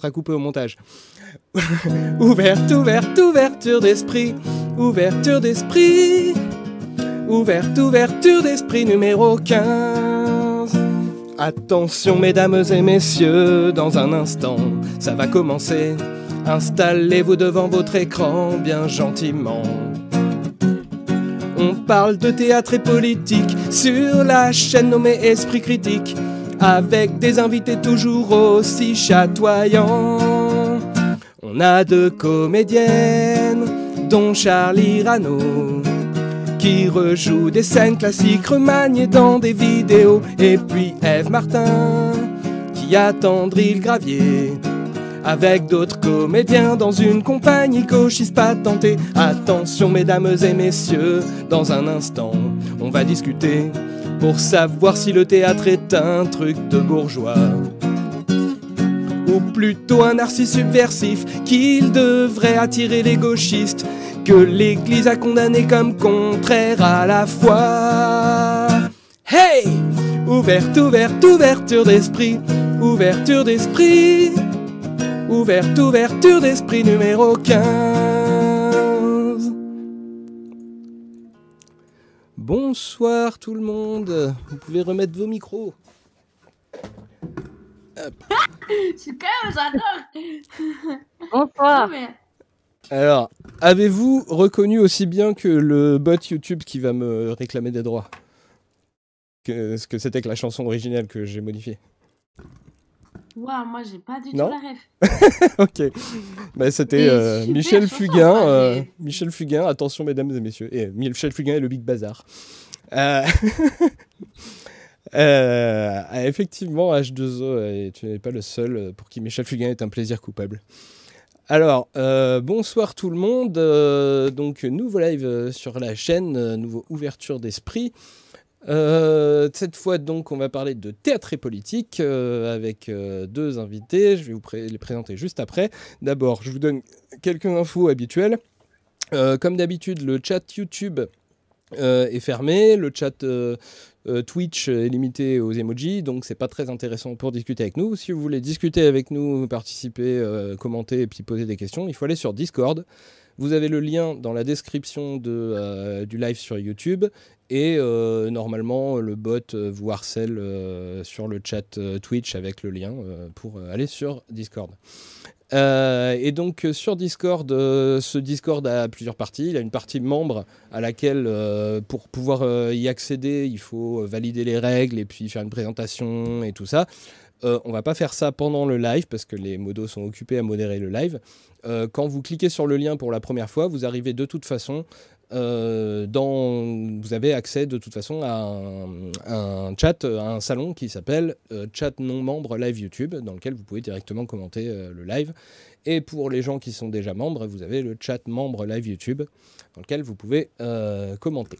sera coupé au montage. ouverte, ouverte, ouverture d'esprit. Ouverture d'esprit. Ouverte, ouverture d'esprit numéro 15. Attention mesdames et messieurs, dans un instant, ça va commencer. Installez-vous devant votre écran bien gentiment. On parle de théâtre et politique sur la chaîne nommée Esprit Critique, avec des invités toujours aussi chatoyants. On a deux comédiennes, dont Charlie Rano, qui rejoue des scènes classiques remaniées dans des vidéos, et puis Eve Martin, qui attendrit le gravier avec d'autres comédiens dans une compagnie gauchiste patentée. Attention, mesdames et messieurs, dans un instant, on va discuter pour savoir si le théâtre est un truc de bourgeois. Ou plutôt un narcisse subversif qu'il devrait attirer les gauchistes que l'Église a condamné comme contraire à la foi. Hey Ouverte, ouverte, ouverture d'esprit, ouverture d'esprit. Ouverte, ouverture d'esprit numéro 15. Bonsoir tout le monde. Vous pouvez remettre vos micros. Super, j'adore. Bonsoir. Alors, avez-vous reconnu aussi bien que le bot YouTube qui va me réclamer des droits que ce que c'était que la chanson originale que j'ai modifiée? Waouh, moi j'ai pas du tout la ref. Ok. Bah, c'était euh, Michel chanson, Fugain. enfin, euh, Michel Fugain, attention mesdames et messieurs. Et Michel Fugain et le Big Bazar. Euh, euh, ah, effectivement, H2O, et tu n'es pas le seul euh, pour qui Michel Fugain est un plaisir coupable. Alors, euh, bonsoir tout le monde. Euh, donc, nouveau live euh, sur la chaîne, euh, nouveau ouverture d'esprit. Euh, cette fois, donc, on va parler de théâtre et politique euh, avec euh, deux invités. Je vais vous les présenter juste après. D'abord, je vous donne quelques infos habituelles. Comme d'habitude, le chat YouTube est fermé. Le chat Twitch est limité aux emojis, donc c'est pas très intéressant pour discuter avec nous. Si vous voulez discuter avec nous, participer, commenter et puis poser des questions, il faut aller sur Discord. Vous avez le lien dans la description de, euh, du live sur YouTube et euh, normalement le bot euh, vous harcèle sur le chat Twitch avec le lien pour aller sur Discord. Euh, et donc euh, sur Discord, euh, ce Discord a plusieurs parties. Il a une partie membre à laquelle, pour pouvoir y accéder, il faut valider les règles et puis faire une présentation et tout ça. On va pas faire ça pendant le live parce que les modos sont occupés à modérer le live. Quand vous cliquez sur le lien pour la première fois, vous arrivez de toute façon euh, dans, vous avez accès de toute façon à un, chat, à un salon qui s'appelle euh, Chat non membre live YouTube, dans lequel vous pouvez directement commenter euh, le live. Et pour les gens qui sont déjà membres, vous avez le chat membre live YouTube, dans lequel vous pouvez euh, commenter.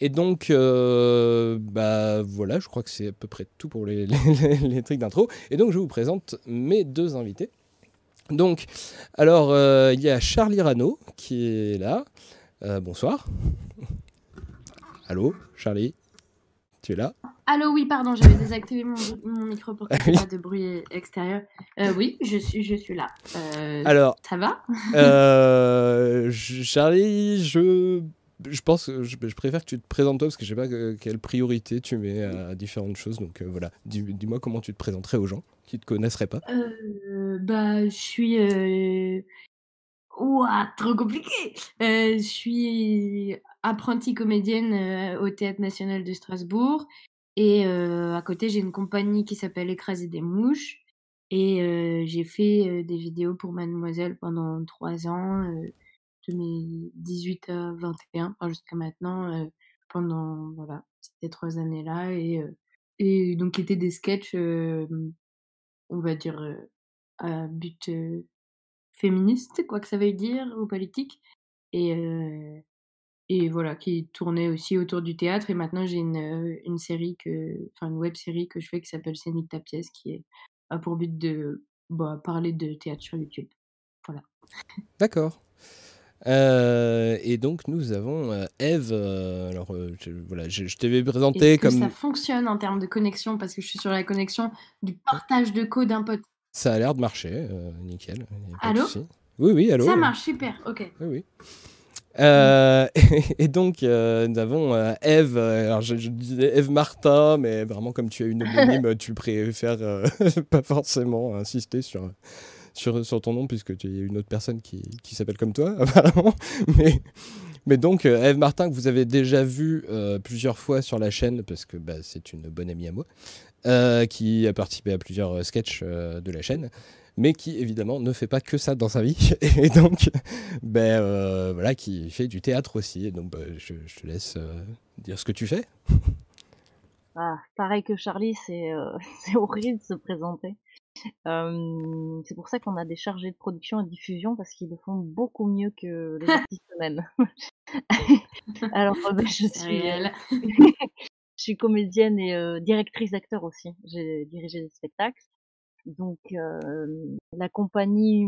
Et donc, euh, bah voilà, je crois que c'est à peu près tout pour les, les- les trucs d'intro. Et donc, je vous présente mes deux invités. Donc, alors, euh, il y a Charlie Rano qui est là. Euh, bonsoir. Allô, Charlie Tu es là? Allô, oui, pardon, j'avais désactivé mon, mon micro pour qu'il Ah n'y ait pas de bruit extérieur. Euh, oui, je suis, je suis là. Euh, Alors, ça va? Charlie, je, je pense que je, je préfère que tu te présentes toi parce que je sais pas que- quelle priorité tu mets à différentes choses. Donc euh, voilà, Dis- dis-moi comment tu te présenterais aux gens qui te connaisseraient pas. Euh, Bah, je suis. Euh... Ouah, trop compliqué. Euh, je suis apprentie comédienne euh, au Théâtre National de Strasbourg. Et euh, à côté, j'ai une compagnie qui s'appelle Écraser des mouches. Et j'ai fait des vidéos pour Mademoiselle pendant trois ans, de mes 18 à 21, enfin, jusqu'à maintenant, pendant voilà, ces trois années-là. Et, et donc, étaient des sketchs, on va dire, à but féministe, quoi que ça veuille dire, ou politique. Et, euh, et voilà, qui tournait aussi autour du théâtre. Et maintenant, j'ai une, euh, une série, que, enfin une web série que je fais qui s'appelle Scénique ta pièce, qui est, a pour but de bah, parler de théâtre sur YouTube. Voilà. D'accord. Euh, et donc nous avons euh, Eve. euh, alors je, voilà, je, je t'avais présenté que comme. ça fonctionne en termes de connexion? Parce que je suis sur la connexion du partage de code d'un pote. Ça a l'air de marcher, euh, nickel. Allô Oui, oui, allô. Ça marche, super, ok. Oui, oui. Euh, et donc, euh, nous avons Eve, alors je, disais Eve Martin, mais vraiment comme tu as une homonyme, tu préfères pas forcément insister sur, sur, sur ton nom, puisque tu as une autre personne qui, qui s'appelle comme toi, apparemment. Mais, mais donc, Eve Martin, que vous avez déjà vu plusieurs fois sur la chaîne, parce que bah, c'est une bonne amie à moi, euh, qui a participé à plusieurs euh, sketchs euh, de la chaîne, mais qui évidemment ne fait pas que ça dans sa vie, et donc ben, voilà, qui fait du théâtre aussi. Et donc bah, je, te laisse dire ce que tu fais. Ah, pareil que Charlie, c'est horrible de se présenter. c'est pour ça qu'on a des chargés de production et de diffusion parce qu'ils le font beaucoup mieux que les artistes eux-mêmes. Alors, ben, je suis, je suis comédienne et directrice d'acteur aussi. J'ai dirigé des spectacles. Donc la compagnie,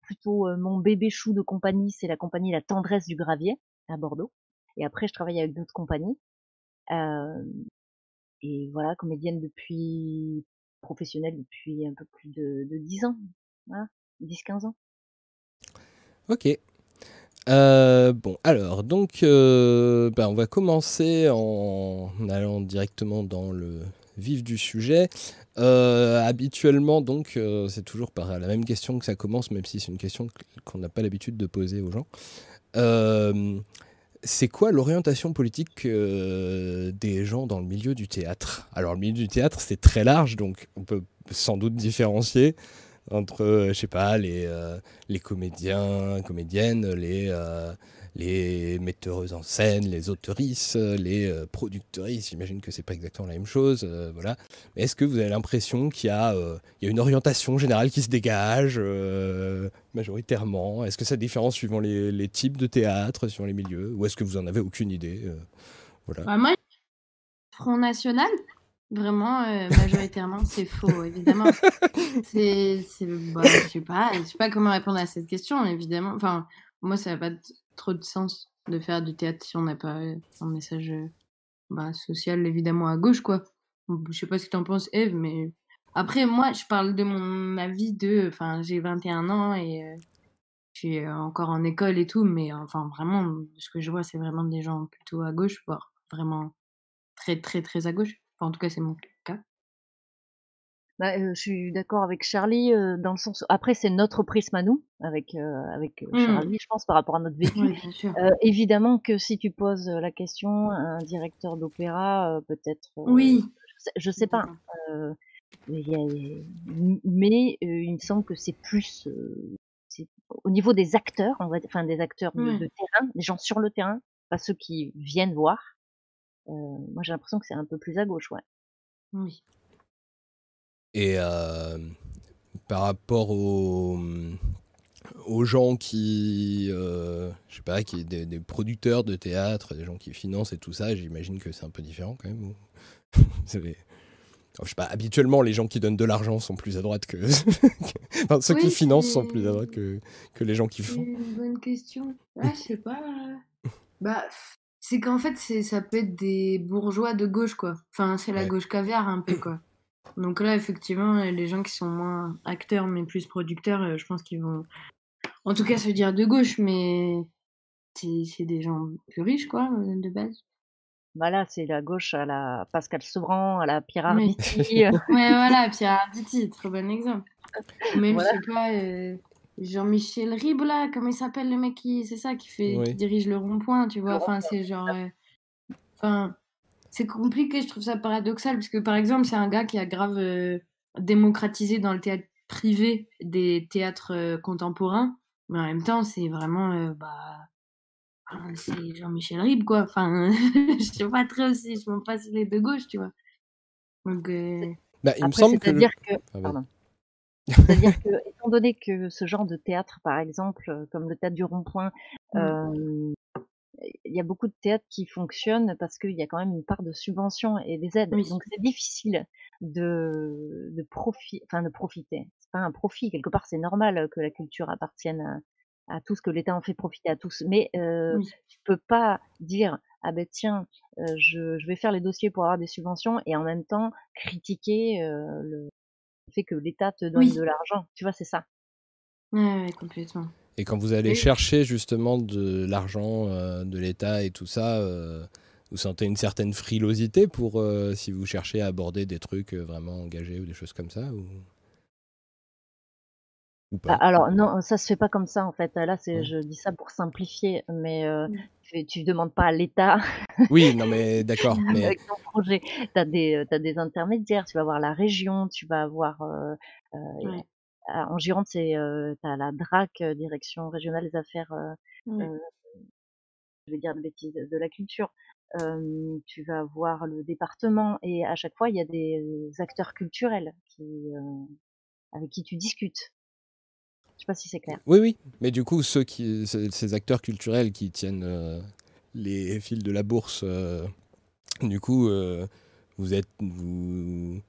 plutôt mon bébé chou de compagnie, c'est la compagnie La Tendresse du Gravier à Bordeaux. Et après, je travaille avec d'autres compagnies. et voilà, comédienne depuis professionnelle depuis un peu plus de, de 10 ans. Voilà, 10-15 ans. Ok. Euh, bon, alors, donc, euh, ben, on va commencer en allant directement dans le vif du sujet. Euh, habituellement, donc, c'est toujours par la même question que ça commence, même si c'est une question qu'on n'a pas l'habitude de poser aux gens. c'est quoi l'orientation politique des gens dans le milieu du théâtre? Alors, le milieu du théâtre, c'est très large, donc on peut sans doute différencier entre, euh, je sais pas, les, euh, les comédiens, comédiennes, les, euh, les metteuses en scène, les autrices, les productrices. J'imagine que c'est pas exactement la même chose, voilà. Est-ce que vous avez l'impression qu'il y, a, y a une orientation générale qui se dégage majoritairement? Est-ce que ça différence suivant les, les, types de théâtre, suivant les milieux? Ou est-ce que vous en avez aucune idée voilà? Bah, moi, Front National, Vraiment, euh, majoritairement, c'est faux, évidemment. c'est, bah, je sais pas, je sais pas comment répondre à cette question, évidemment. Enfin, moi, ça n'a pas trop de sens de faire du théâtre si on n'a pas un message euh, bah, social, évidemment, à gauche, quoi. Je sais pas ce que tu en penses, Eve, mais après, moi, je parle de mon avis de, enfin, j'ai 21 ans et euh, je suis encore en école et tout, mais enfin, vraiment, ce que je vois, c'est vraiment des gens plutôt à gauche, voire vraiment très, très, très à gauche en tout cas, c'est mon cas. Bah, je suis d'accord avec Charlie dans le sens. Après, c'est notre prisme à nous, avec avec mmh. Charlie, je pense, par rapport à notre vécu. évidemment que si tu poses la question à un directeur d'opéra, peut-être. oui. Je sais, sais pas. mais, il me semble que c'est plus au niveau des acteurs, on va, enfin des acteurs de, de, terrain, des gens sur le terrain, pas ceux qui viennent voir. Euh, moi, j'ai l'impression que c'est un peu plus à gauche, ouais. Oui. Et euh, par rapport aux, aux gens qui, euh, je sais pas, qui des, des, producteurs de théâtre, des gens qui financent et tout ça, j'imagine que c'est un peu différent quand même. je sais pas, habituellement, les gens qui donnent de l'argent sont plus à droite que. enfin, ceux qui financent sont plus à droite que, que les gens qui font. C'est une bonne question. Ah, je sais pas. bah, c'est qu'en fait, c'est, ça peut être des bourgeois de gauche, quoi. Enfin, c'est la gauche caviar, un peu, quoi. Donc là, effectivement, les gens qui sont moins acteurs, mais plus producteurs, euh, je pense qu'ils vont, en tout cas, se dire de gauche, mais c'est, des gens plus riches, quoi, euh, de base. Voilà, c'est la gauche à la Pascal Sevran, à la Pierre Arditi. ouais, voilà, Pierre Arditi, très bon exemple. Même, je sais pas, euh, Jean-Michel Ribes, là, comment il s'appelle le mec qui, c'est ça, qui fait, qui dirige le rond-point, tu vois. Enfin, c'est genre, euh, enfin, c'est compliqué, je trouve ça paradoxal, parce que par exemple, c'est un gars qui a grave euh, démocratisé dans le théâtre privé des théâtres euh, contemporains, mais en même temps, c'est vraiment, bah, c'est Jean-Michel Ribes, quoi. Enfin, je sais pas très aussi, je m'en passe les de gauche, tu vois. Donc, bah, il me semble que. Dire que... Ah, c'est-à-dire que, étant donné que ce genre de théâtre, par exemple, euh, comme le théâtre du Rond-Point, mmh. euh, il y a beaucoup de théâtres qui fonctionnent parce qu'il y a quand même une part de subvention et des aides. Donc c'est difficile de, de, profiter enfin, de profiter. C'est pas un profit, quelque part c'est normal que la culture appartienne à, tous, que l'État en fait profiter à tous. Mais euh, tu peux pas dire ah ben tiens, euh, je, je, vais faire les dossiers pour avoir des subventions et en même temps critiquer euh, le, fait que l'État te donne de l'argent. Tu vois, c'est ça. Ouais, complètement. Et quand vous allez chercher justement de l'argent euh, de l'État et tout ça, euh, vous sentez une certaine frilosité pour euh, si vous cherchez à aborder des trucs vraiment engagés ou des choses comme ça ou... pas ah, Alors non, ça se fait pas comme ça en fait. Là, c'est, je dis ça pour simplifier, mais tu, ne demandes pas à l'État. Oui, non mais d'accord. mais... Avec ton projet, tu as des, as des intermédiaires. Tu vas voir la région, tu vas avoir en Gironde, c'est euh, tu as la DRAC, euh, Direction régionale des affaires, euh, je vais dire de bêtises, de la culture. tu vas voir le département et à chaque fois, il y a des acteurs culturels qui, avec qui tu discutes. Je sais pas si c'est clair. Oui, oui. Mais du coup, ceux qui, ces acteurs culturels qui tiennent les fils de la bourse, du coup, vous êtes, vous,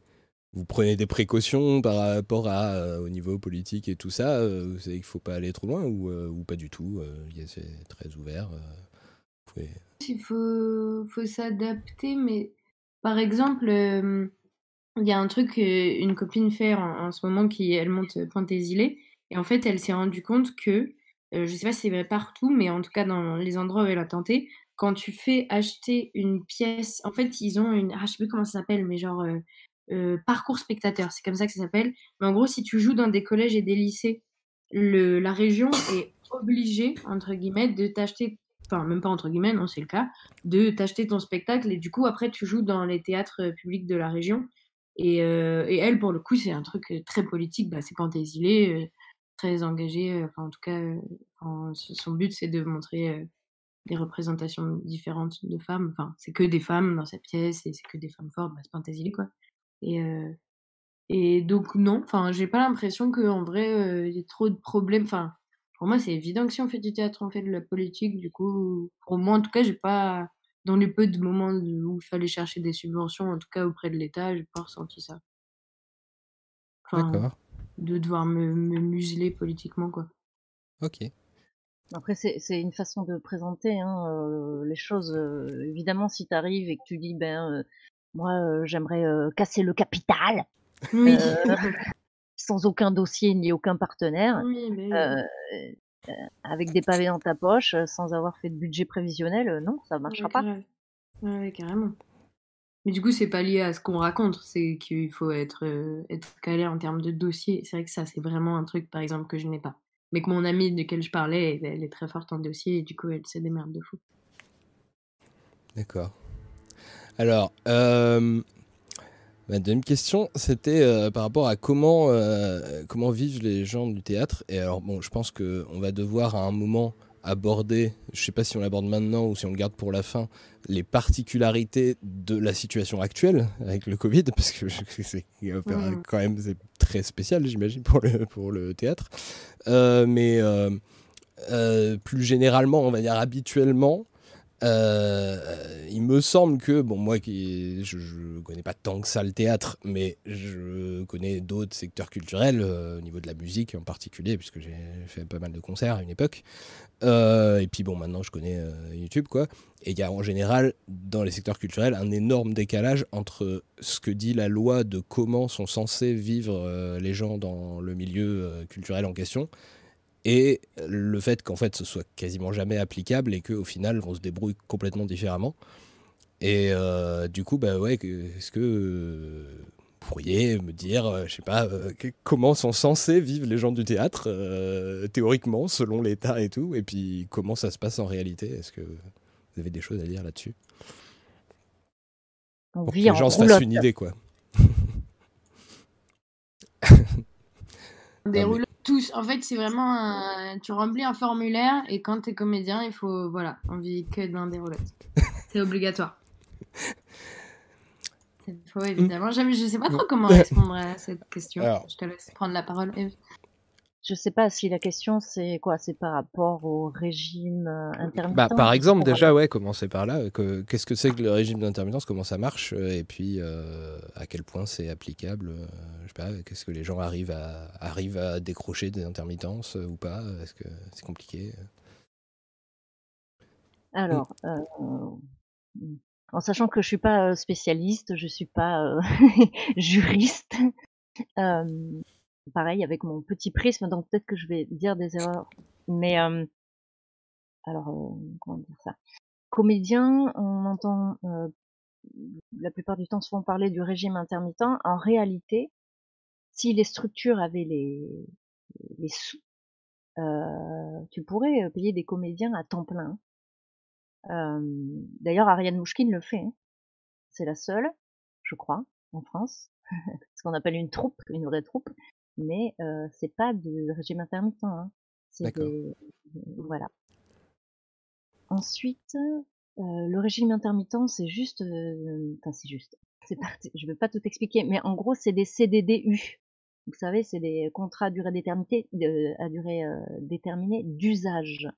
vous prenez des précautions par rapport à, euh, au niveau politique et tout ça euh, Vous savez qu'il ne faut pas aller trop loin ou, euh, ou pas du tout C'est très ouvert. Il faut, faut s'adapter, mais par exemple, il y a un truc qu'une copine fait en, ce moment qui, elle monte Pointe-des-Îlets, et en fait, elle s'est rendue compte que, je ne sais pas si c'est vrai partout, mais en tout cas dans les endroits où elle a tenté, quand tu fais acheter une pièce, en fait, ils ont une, ah, je sais plus comment ça s'appelle, mais genre euh, parcours spectateur, c'est comme ça que ça s'appelle. Mais en gros, si tu joues dans des collèges et des lycées, la région est obligée, entre guillemets, de t'acheter, enfin même pas entre guillemets, non c'est le cas, de t'acheter ton spectacle et du coup après tu joues dans les théâtres euh, publics de la région. Et, euh, elle, pour le coup, c'est un truc très politique, bah, c'est Pantésilé, engagé, enfin en tout cas, son but c'est de montrer des représentations différentes de femmes, enfin c'est que des femmes dans cette pièce et c'est que des femmes fortes, bah, c'est Pantésilé quoi. Et, euh, et donc, non, enfin, j'ai pas l'impression qu'en vrai, euh, il y ait trop de problèmes. Enfin, pour moi, c'est évident que si on fait du théâtre, on fait de la politique. Du coup, pour moi, en tout cas, j'ai pas, dans les peu de moments où il fallait chercher des subventions, en tout cas auprès de l'État, j'ai pas ressenti ça. De devoir me, me, museler politiquement, quoi. Ok. Après, c'est une façon de présenter hein, euh, les choses. évidemment, si tu arrives et que tu dis, ben, moi, j'aimerais casser le capital. sans aucun dossier ni aucun partenaire. avec des pavés dans ta poche, sans avoir fait de budget prévisionnel, non, ça marchera pas. Ouais, carrément. Mais du coup, c'est pas lié à ce qu'on raconte, c'est qu'il faut être, être calé en termes de dossier. C'est vrai que ça, c'est vraiment un truc, par exemple, que je n'ai pas. Mais que mon amie de laquelle je parlais, elle, est très forte en dossier et du coup, elle sait des merdes de fou. D'accord. Alors, euh, ma deuxième question, c'était euh, par rapport à comment, euh, comment vivent les gens du théâtre. Et alors, bon, je pense qu'on va devoir à un moment aborder, je ne sais pas si on l'aborde maintenant ou si on le garde pour la fin, les particularités de la situation actuelle avec le Covid, parce que c'est quand même très spécial, j'imagine, pour le, pour le théâtre. mais plus généralement, on va dire habituellement, euh, il me semble que, bon, moi qui je, ne connais pas tant que ça le théâtre, mais je connais d'autres secteurs culturels, euh, au niveau de la musique en particulier, puisque j'ai fait pas mal de concerts à une époque. Euh, et puis bon, maintenant je connais YouTube, quoi. Et il y a en général, dans les secteurs culturels, un énorme décalage entre ce que dit la loi de comment sont censés vivre les gens dans le milieu culturel en question et le fait qu'en fait ce soit quasiment jamais applicable et qu'au final on se débrouille complètement différemment. Et euh, du coup, bah ouais, est-ce que vous pourriez me dire, euh, je sais pas, euh, comment sont censés vivre les gens du théâtre, théoriquement, selon l'État et tout, et puis comment ça se passe en réalité? Est-ce que vous avez des choses à dire là-dessus? Pour que les gens se fassent une idée, quoi. Des tous. En fait, c'est vraiment un... Tu remplis un formulaire et quand t'es comédien, il faut. Voilà, on vit que d'un des roulettes. c'est obligatoire. Il faut évidemment. Je sais pas trop comment répondre à cette question. Je te laisse prendre la parole, Eve. Je sais pas si la question c'est quoi, c'est par rapport au régime euh, intermittent? Bah, par exemple, déjà, ouais, commencer par là. Qu'est-ce que c'est que le régime d'intermittence? Comment ça marche? Euh, Et puis, euh, à quel point c'est applicable? Je sais pas. Qu'est-ce que les gens arrivent à, arrivent à décrocher des intermittences ou pas? Est-ce que c'est compliqué? Alors, en sachant que je suis pas spécialiste, je suis pas juriste. Pareil, avec mon petit prisme, donc peut-être que je vais dire des erreurs. Mais alors, comment dire ça? Comédien, on entend la plupart du temps souvent parler du régime intermittent. En réalité, si les structures avaient les, les sous, tu pourrais payer des comédiens à temps plein. D'ailleurs, Ariane Mouchkine le fait. Hein. C'est la seule, je crois, en France, ce qu'on appelle une troupe, une vraie troupe. Mais c'est pas du régime intermittent. Hein. C'est voilà. Ensuite, le régime intermittent, c'est juste, enfin c'est juste. C'est je vais pas tout expliquer, mais en gros, c'est des CDDU. Vous savez, c'est des contrats à durée déterminée, à durée déterminée d'usage.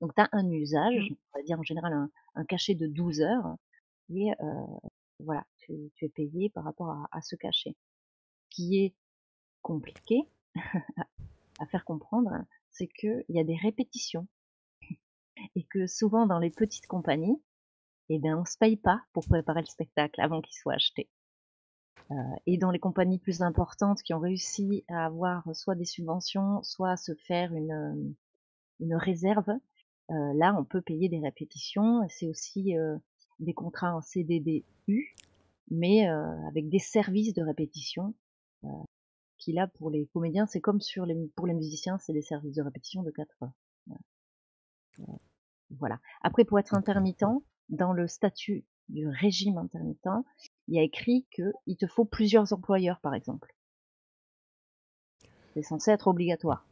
Donc, tu as un usage, mmh. on va dire en général un, cachet de 12 heures, et voilà, tu, es payé par rapport à, ce cachet. Qui est compliqué à faire comprendre, c'est qu'il y a des répétitions. Et que souvent dans les petites compagnies, eh bien, on se paye pas pour préparer le spectacle avant qu'il soit acheté. Euh, et dans les compagnies plus importantes qui ont réussi à avoir soit des subventions, soit à se faire une, euh, une réserve, euh, là, on peut payer des répétitions. C'est aussi des contrats en CDDU, mais avec des services de répétition. Qui là, pour les comédiens, c'est comme sur les, pour les musiciens, c'est des services de répétition de 4 heures. Voilà. Après, pour être intermittent, dans le statut du régime intermittent, il y a écrit qu'il te faut plusieurs employeurs, par exemple. C'est censé être obligatoire.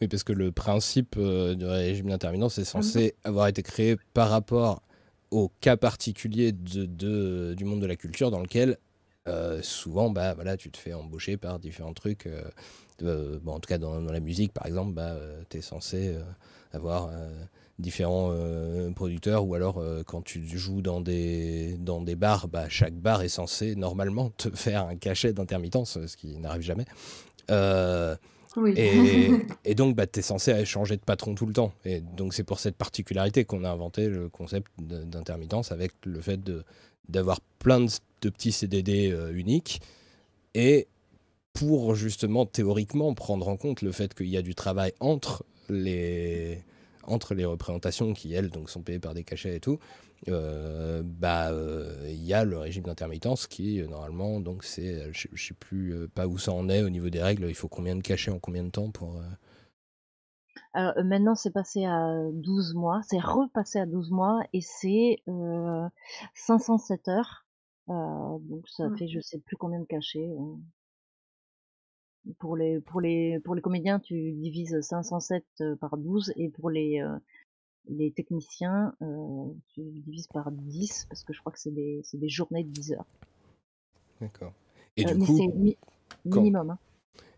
Oui, parce que le principe euh, du régime intermittent, c'est censé mhm. avoir été créé par rapport au cas particulier de, du monde de la culture dans lequel euh, souvent bah, voilà, tu te fais embaucher par différents trucs. Euh, bon, en tout cas, dans, dans, la musique, par exemple, bah, tu es censé avoir différents euh, producteurs ou alors euh, quand tu joues dans des, dans des bars, bah, chaque bar est censé normalement te faire un cachet d'intermittence, ce qui n'arrive jamais. Euh, et, donc, bah, tu es censé changer de patron tout le temps. Et donc, c'est pour cette particularité qu'on a inventé le concept d'intermittence avec le fait d'avoir plein de, de, petits CDD uniques. Et pour justement, théoriquement, prendre en compte le fait qu'il y a du travail entre les, entre les représentations qui, elles, donc, sont payées par des cachets et tout, euh, bah, euh, il y a le régime d'intermittence qui, euh, normalement, donc c'est, je ne sais plus pas où ça en est au niveau des règles, il faut combien de cachets en combien de temps pour... Maintenant, c'est passé à 12 mois, c'est repassé à 12 mois et c'est 507 heures. Donc ça fait je sais plus combien de cachets. Pour les, pour les, pour les comédiens, tu divises 507 euh, par 12 et pour les, euh, les techniciens, euh, tu divises par 10 parce que je crois que c'est des, des journées de 10 heures. D'accord. Et du coup, minimum. Hein.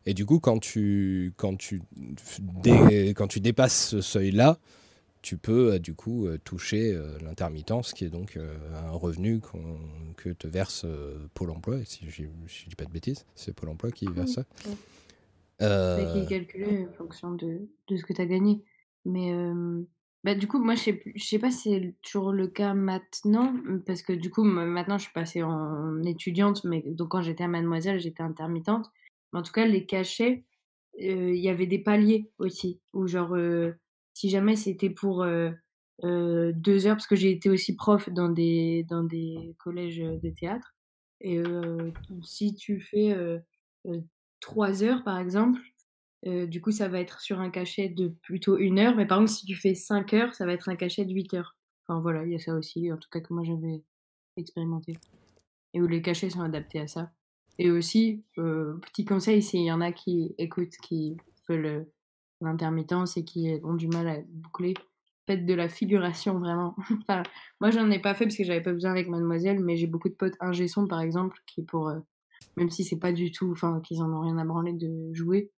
Et du coup, quand tu, quand tu, dé, quand tu dépasses ce seuil-là, tu peux euh, du coup euh, toucher euh, l'intermittence, qui est donc un revenu que te verse Pôle emploi, si je ne dis pas de bêtises, c'est Pôle emploi qui verse ça. Euh... Qui est calculé en fonction de, de ce que tu as gagné. Mais bah, du coup, moi, je sais, je sais pas si c'est toujours le cas maintenant, parce que du coup, maintenant, je suis passée en étudiante, mais donc quand j'étais à Mademoiselle, j'étais intermittente. Mais en tout cas, les cachets, il y avait des paliers aussi, où genre si jamais c'était pour euh, euh, deux heures, parce que j'ai été aussi prof dans des, dans des collèges de théâtre, et euh, si tu fais trois heures, par exemple, du coup, ça va être sur un cachet de plutôt une heure, mais par exemple, si tu fais cinq heures, ça va être un cachet de huit heures. Enfin voilà, il y a ça aussi, en tout cas que moi j'avais expérimenté. Et où les cachets sont adaptés à ça. Et aussi, petit conseil, s'il y en a qui écoutent, qui veulent l'intermittence et qui ont du mal à boucler. Faites de la figuration vraiment. moi j'en ai pas fait parce que j'avais pas besoin avec mademoiselle, mais j'ai beaucoup de potes ingé par exemple qui pour euh, même si c'est pas du tout, enfin qu'ils en ont rien à branler de jouer,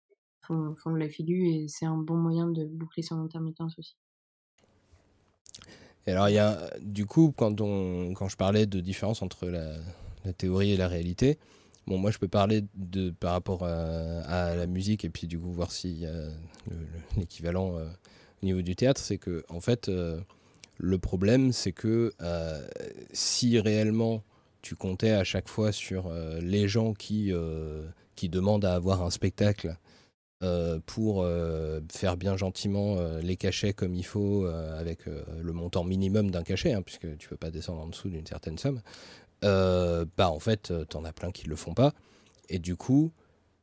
font, de la figure et c'est un bon moyen de boucler son intermittence aussi. Et alors il y a du coup quand on quand je parlais de différence entre la théorie et la réalité, Bon, moi, je peux parler de, par rapport à, la musique et puis du coup voir s'il y a l'équivalent euh, au niveau du théâtre. C'est que, en fait, euh, le problème, c'est que euh, si réellement tu comptais à chaque fois sur les gens qui, qui demandent à avoir un spectacle pour faire bien gentiment les cachets comme il faut, avec le montant minimum d'un cachet, hein, puisque tu peux pas descendre en dessous d'une certaine somme, bah en fait, t'en as plein qui le font pas. Et du coup,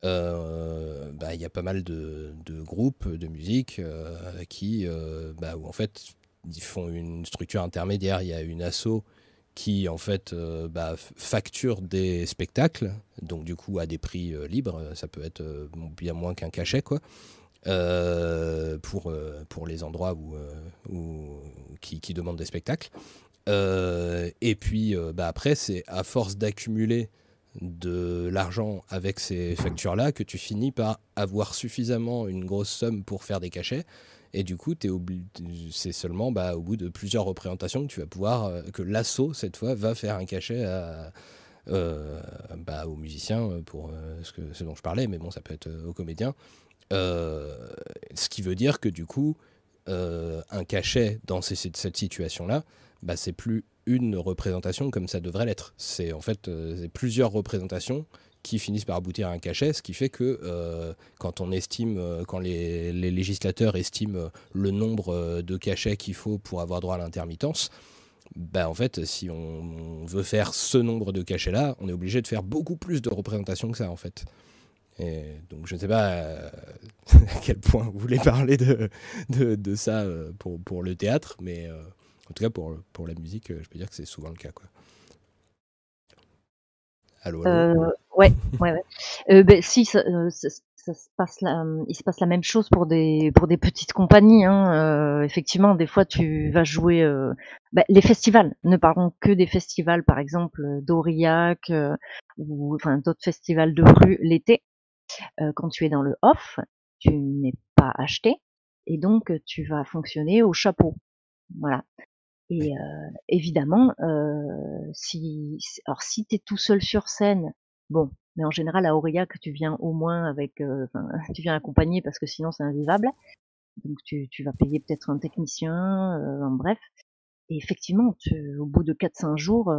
euh, bah, il y a pas mal de, groupes de musique euh, qui, euh, bah, où en fait, ils font une structure intermédiaire. Il y a une asso qui en fait bah, facture des spectacles, donc du coup à des prix libres, ça peut être bien moins qu'un cachet quoi, pour, pour les endroits où, où qui, qui, demandent des spectacles. Et puis bah, après, c'est à force d'accumuler de l'argent avec ces factures-là que tu finis par avoir suffisamment une grosse somme pour faire des cachets. Et du coup, c'est seulement bah, au bout de plusieurs représentations que tu vas pouvoir, euh, que l'assaut, cette fois, va faire un cachet à, euh, bah, aux musiciens pour euh, ce dont je parlais, mais bon, ça peut être aux comédiens. ce qui veut dire que du coup, un cachet dans cette situation-là, bah, c'est plus une représentation comme ça devrait l'être. C'est en fait euh, plusieurs représentations qui finissent par aboutir à un cachet, ce qui fait que euh, quand on estime, euh, quand les, législateurs estiment le nombre de cachets qu'il faut pour avoir droit à l'intermittence, bah en fait, si on, veut faire ce nombre de cachets-là, on est obligé de faire beaucoup plus de représentations que ça, en fait. Donc, je ne sais pas à quel point vous voulez parler de, ça pour, le théâtre, mais en tout cas, pour, pour la musique, euh, je peux dire que c'est souvent le cas. Quoi. Allô, allô euh, Ouais, ouais, ouais. Euh, ben, si, ça, se passe la, il se passe la même chose pour des, pour des petites compagnies. Hein. effectivement, des fois, tu vas jouer ben, les festivals. Ne parlons que des festivals, par exemple, d'Aurillac ou enfin, d'autres festivals de rue l'été. quand tu es dans le off, tu n'es pas acheté et donc tu vas fonctionner au chapeau. Voilà. Et euh, évidemment, euh, si alors si t'es tout seul sur scène, bon, mais en général à Aurillac tu viens au moins avec, euh, tu viens accompagné parce que sinon c'est invivable. Donc tu, tu vas payer peut-être un technicien, en bref. Et effectivement, tu, au bout de 4-5 jours,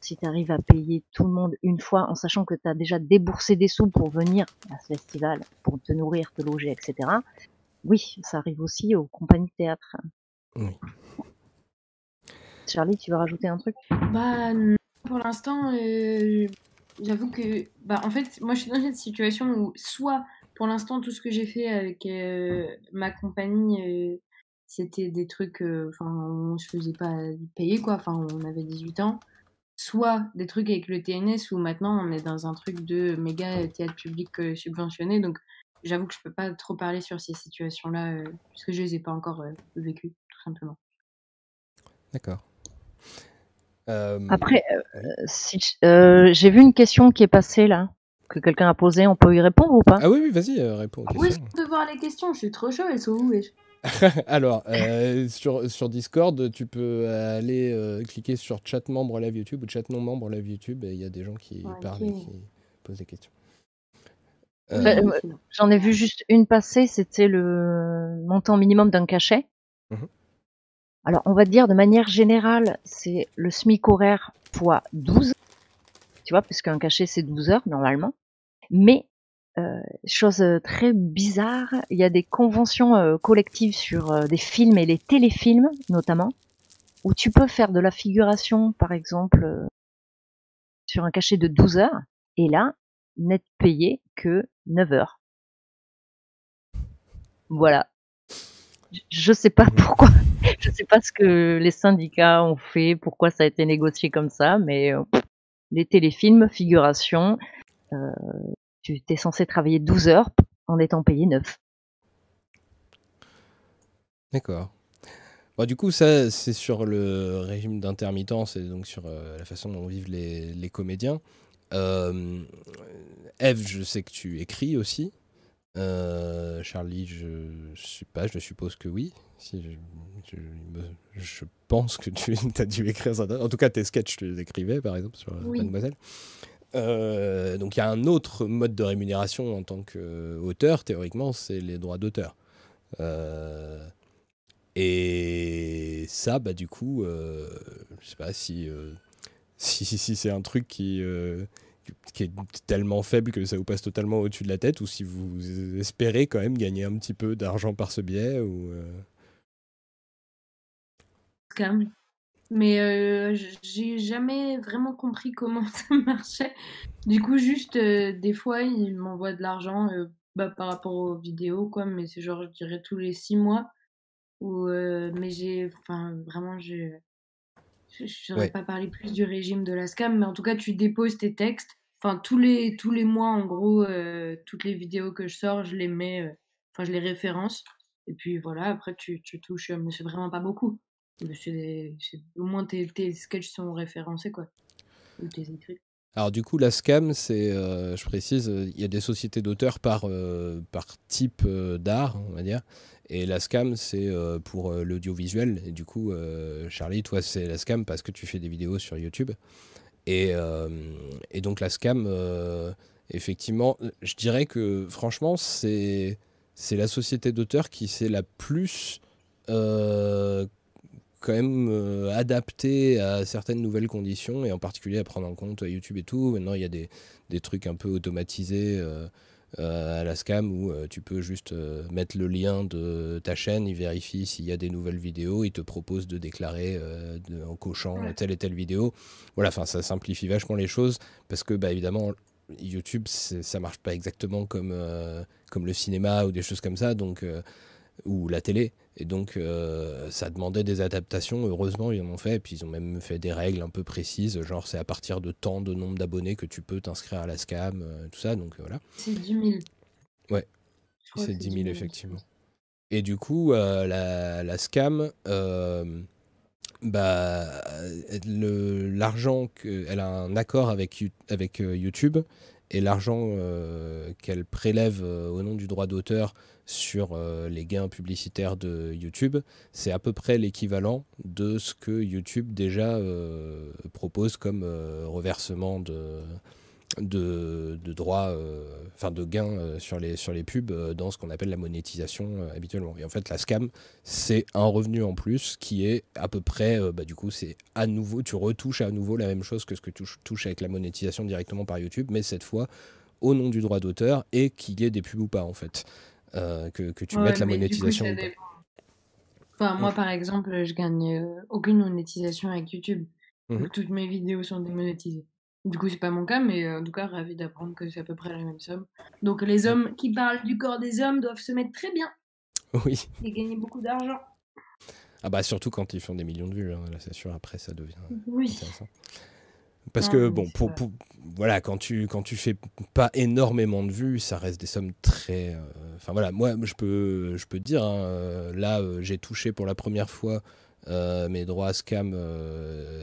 si tu arrives à payer tout le monde une fois en sachant que tu as déjà déboursé des sous pour venir à ce festival, pour te nourrir, te loger, etc. Oui, ça arrive aussi aux compagnies de théâtre. Oui. Charlie, tu veux rajouter un truc? Bah, non, pour l'instant, euh, j'avoue que, bah, en fait, moi, je suis dans cette situation où, soit, pour l'instant, tout ce que j'ai fait avec euh, ma compagnie, euh, c'était des trucs, enfin, je faisais pas payer, quoi, enfin, on avait 18 ans. Soit des trucs avec le TNS où maintenant on est dans un truc de méga théâtre public subventionné. Donc, j'avoue que je peux pas trop parler sur ces situations-là, puisque je les ai pas encore vécues, tout simplement. D'accord. Euh, Après, euh, si, euh, j'ai vu une question qui est passée là, que quelqu'un a posée, on peut y répondre ou pas? Ah oui, oui, vas-y, réponds. Où est-ce qu'on peut voir les questions Je suis trop chaud, elles sont où Alors, sur, sur Discord, tu peux aller cliquer sur chat membre live YouTube ou chat non membre live YouTube et il y a des gens qui parlent et qui posent des questions. J'en ai vu juste une passer, c'était le montant minimum d'un cachet. Mmh alors, on va dire de manière générale, c'est le SMIC horaire fois 12, tu vois, puisqu'un cachet c'est 12 heures normalement. Mais, euh, chose très bizarre, il y a des conventions euh, collectives sur euh, des films et les téléfilms notamment, où tu peux faire de la figuration, par exemple, sur un cachet de 12 heures, et là, n'être payé que 9 heures. Voilà. Je sais pas pourquoi je sais pas ce que les syndicats ont fait, pourquoi ça a été négocié comme ça, mais euh, les téléfilms, figuration, euh, tu es censé travailler 12 heures en étant payé 9. D'accord. Du coup, ça, c'est sur le régime d'intermittence et donc sur euh, la façon dont vivent les comédiens. Eve, je sais que tu écris aussi. Charlie, je ne sais pas, je suppose que oui. Si je, pense que tu as dû écrire ça. En tout cas, tes sketchs, tu les écrivais, par exemple, sur Mademoiselle. Euh, donc il y a un autre mode de rémunération en tant qu'auteur, théoriquement, c'est les droits d'auteur. Euh, et ça, bah, du coup, euh, je sais pas si, si, si, c'est un truc qui, qui est tellement faible que ça vous passe totalement au-dessus de la tête, ou si vous espérez quand même gagner un petit peu d'argent par ce biais, ou. Scam. Mais j'ai jamais vraiment compris comment ça marchait. Du coup, juste des fois, il m'envoie de l'argent bah, par rapport aux vidéos, quoi. Mais c'est genre, je dirais tous les six mois. Ou, mais j'ai, enfin, vraiment, je je saurais pas parler plus du régime de la SCAM, mais en tout cas, tu déposes tes textes. Enfin, tous les, tous les mois, en gros, toutes les vidéos que je sors, je les mets, enfin, je les référence. Et puis voilà, après, tu, tu touches, mais c'est vraiment pas beaucoup. au moins, tes, tes sketchs sont référencés, quoi. Ou tes écrits. Alors du coup, la SCAM, c'est, euh, je précise, euh, il y a des sociétés d'auteurs par, euh, par type d'art, on va dire. Et la SCAM, c'est pour l'audiovisuel. Et du coup, Charlie, toi, c'est la SCAM parce que tu fais des vidéos sur YouTube. Et, et donc la SCAM, effectivement, je dirais que franchement, c'est, la société d'auteurs qui c'est la plus quand même euh, à certaines nouvelles conditions et en particulier à prendre en compte YouTube et tout. Maintenant, il y a des, des trucs un peu automatisés euh, euh, à la scam où tu peux juste mettre le lien de ta chaîne, il vérifie s'il y a des nouvelles vidéos, il te propose de déclarer en cochant telle et telle vidéo. Voilà, enfin, ça simplifie vachement les choses parce que, bah, évidemment, YouTube, ça marche pas exactement comme, comme le cinéma ou des choses comme ça. Donc, ou la télé. Et donc, euh, ça demandait des adaptations. Heureusement, ils en ont fait. Et puis, ils ont même fait des règles un peu précises. Genre, c'est à partir de tant de nombre d'abonnés que tu peux t'inscrire à la SCAM, euh, tout ça. Donc, euh, voilà. C'est 10 000. Ouais. C'est 10 000, effectivement. Et du coup, la, la, SCAM, bah, l'argent, elle a un accord avec, avec YouTube. Et l'argent qu'elle prélève au nom du droit d'auteur sur euh, les gains publicitaires de YouTube, c'est à peu près l'équivalent de ce que YouTube déjà euh, propose comme euh, reversement de, de, droits, enfin de gains sur, les, sur les pubs dans ce qu'on appelle la monétisation habituellement. Et en fait, la scam, c'est un revenu en plus qui est à peu près, bah, du coup, c'est à nouveau, tu retouches à nouveau la même chose que ce que tu touches avec la monétisation directement par YouTube, mais cette fois au nom du droit d'auteur et qu'il y ait des pubs ou pas en fait. Euh, que, que, tu mettes la monétisation. enfin, moi, par exemple, je gagne euh, aucune monétisation avec YouTube. Mmh toutes mes vidéos sont démonétisées. Du coup, c'est pas mon cas, mais euh, en tout cas, ravi d'apprendre que c'est à peu près la même somme. Donc, les hommes qui parlent du corps des hommes doivent se mettre très bien. Oui. Et gagner beaucoup d'argent. Ah bah surtout quand ils font des millions de vues, hein. là c'est sûr, après ça devient oui. intéressant. Parce que, bon, pour, voilà, quand tu, quand tu fais pas énormément de vues, ça reste des sommes très. Euh, enfin voilà, moi, je peux, je peux te dire, hein, euh, là, euh, j'ai touché pour la première fois mes droits à scam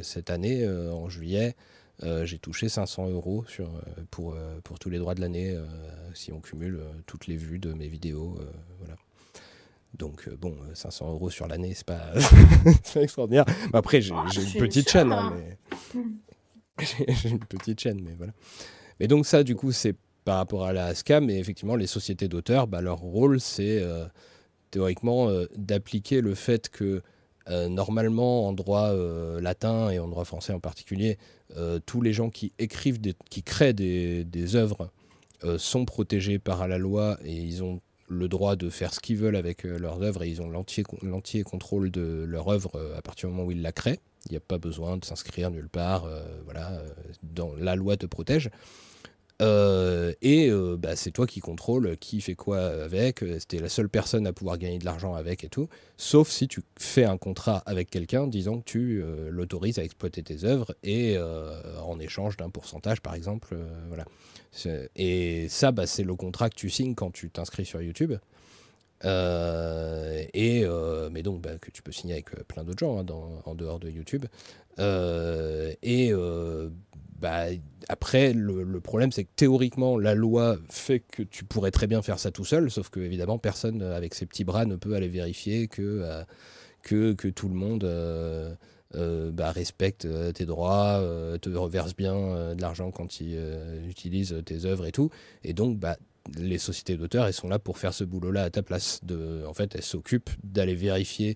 cette année, en juillet. j'ai touché 500 euros sur, pour, pour tous les droits de l'année, si on cumule toutes les vues de mes vidéos. voilà. Donc, bon, 500 euros sur l'année, c'est pas, extraordinaire. après, j'ai une petite chaîne, hein, mais. j'ai une petite chaîne, mais voilà. Mais donc ça, du coup, c'est par rapport à la SCAM, mais effectivement, les sociétés d'auteurs, bah, leur rôle, c'est euh, théoriquement euh, d'appliquer le fait que euh, normalement, en droit latin et en droit français en particulier, tous les gens qui écrivent, qui créent des, œuvres sont protégés par la loi et ils ont le droit de faire ce qu'ils veulent avec leurs œuvres et ils ont l'entier contrôle de leur œuvre à partir du moment où ils la créent. Il n'y a pas besoin de s'inscrire nulle part. Voilà, dans, la loi te protège. Euh, et bah, c'est toi qui contrôles qui fait quoi avec. C'était la seule personne à pouvoir gagner de l'argent avec et tout. Sauf si tu fais un contrat avec quelqu'un disant que tu l'autorises à exploiter tes œuvres et en échange d'un pourcentage, par exemple. voilà. Et ça, bah, c'est le contrat que tu signes quand tu t'inscris sur YouTube. Euh, et, euh, mais donc, bah, que tu peux signer avec euh, plein d'autres gens hein, en dehors de YouTube. et bah, après, le, problème, c'est que théoriquement, la loi fait que tu pourrais très bien faire ça tout seul, sauf que, évidemment, personne avec ses petits bras ne peut aller vérifier que, que, que, tout le monde. bah, respecte tes droits, te reverse bien de l'argent quand il utilise tes œuvres et tout. Et donc, bah, les sociétés d'auteurs, elles sont là pour faire ce boulot-là à ta place. En fait, elles s'occupent d'aller vérifier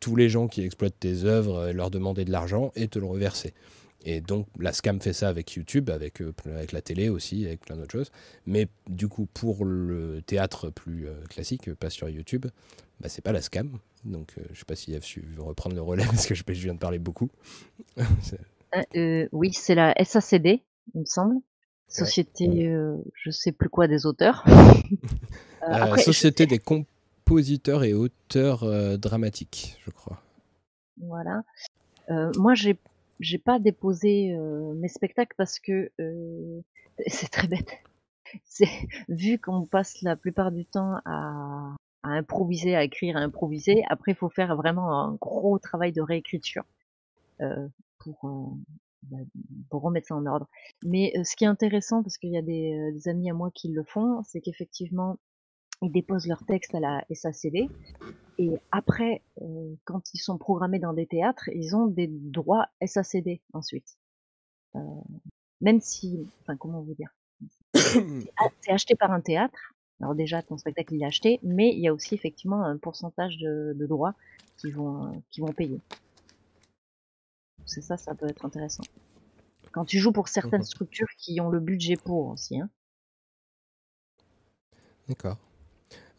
tous les gens qui exploitent tes œuvres, leur demander de l'argent et te le reverser. Et donc la SCAM fait ça avec YouTube, avec, avec la télé aussi, avec plein d'autres choses. Mais du coup, pour le théâtre plus classique, pas sur YouTube, bah, c'est pas la SCAM. Donc je sais pas s'il a su reprendre le relais parce que je, je viens de parler beaucoup. oui, c'est la SACD, il me semble. Société, euh, je sais plus quoi des auteurs. euh, société des compositeurs et auteurs euh, dramatiques, je crois. Voilà. Euh, moi, j'ai j'ai pas déposé mes spectacles parce que c'est très bête. C'est vu qu'on passe la plupart du temps à, à improviser, à écrire, à improviser. Après, il faut faire vraiment un gros travail de réécriture pour bah, pour remettre ça en ordre. Mais ce qui est intéressant, parce qu'il y a des, des, amis à moi qui le font, c'est qu'effectivement, ils déposent leur texte à la SACD, et après, quand ils sont programmés dans des théâtres, ils ont des droits SACD ensuite. Euh, même si, enfin, comment vous dire? C'est acheté par un théâtre. Alors déjà, ton spectacle il est acheté, mais il y a aussi effectivement un pourcentage de, de droits qui vont, qui vont payer. C'est ça, ça peut être intéressant. Quand tu joues pour certaines structures qui ont le budget pour aussi. Hein. D'accord.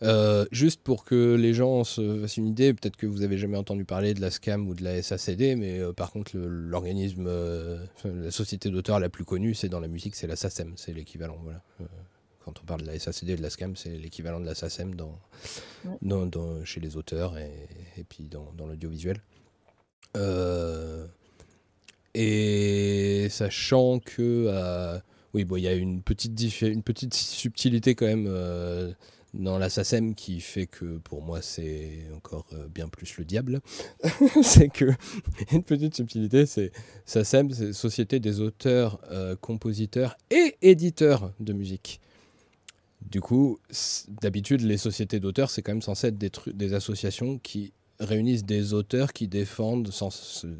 Euh, juste pour que les gens se fassent une idée, peut-être que vous avez jamais entendu parler de la SCAM ou de la SACD, mais euh, par contre l'organisme, euh, la société d'auteur la plus connue, c'est dans la musique, c'est la SACEM, c'est l'équivalent. Voilà. quand on parle de la SACD et de la SCAM, c'est l'équivalent de la SACEM dans, dans, chez les auteurs et, et puis dans, dans l'audiovisuel. Et sachant que, oui, bon, il y a une petite, une petite subtilité quand même dans la SACEM qui fait que pour moi c'est encore euh, bien plus le diable. c'est que, une petite subtilité, c'est SACEM, c'est Société des auteurs, compositeurs et éditeurs de musique. Du coup, d'habitude, les sociétés d'auteurs, c'est quand même censé être des, des associations qui réunissent des auteurs qui défendent,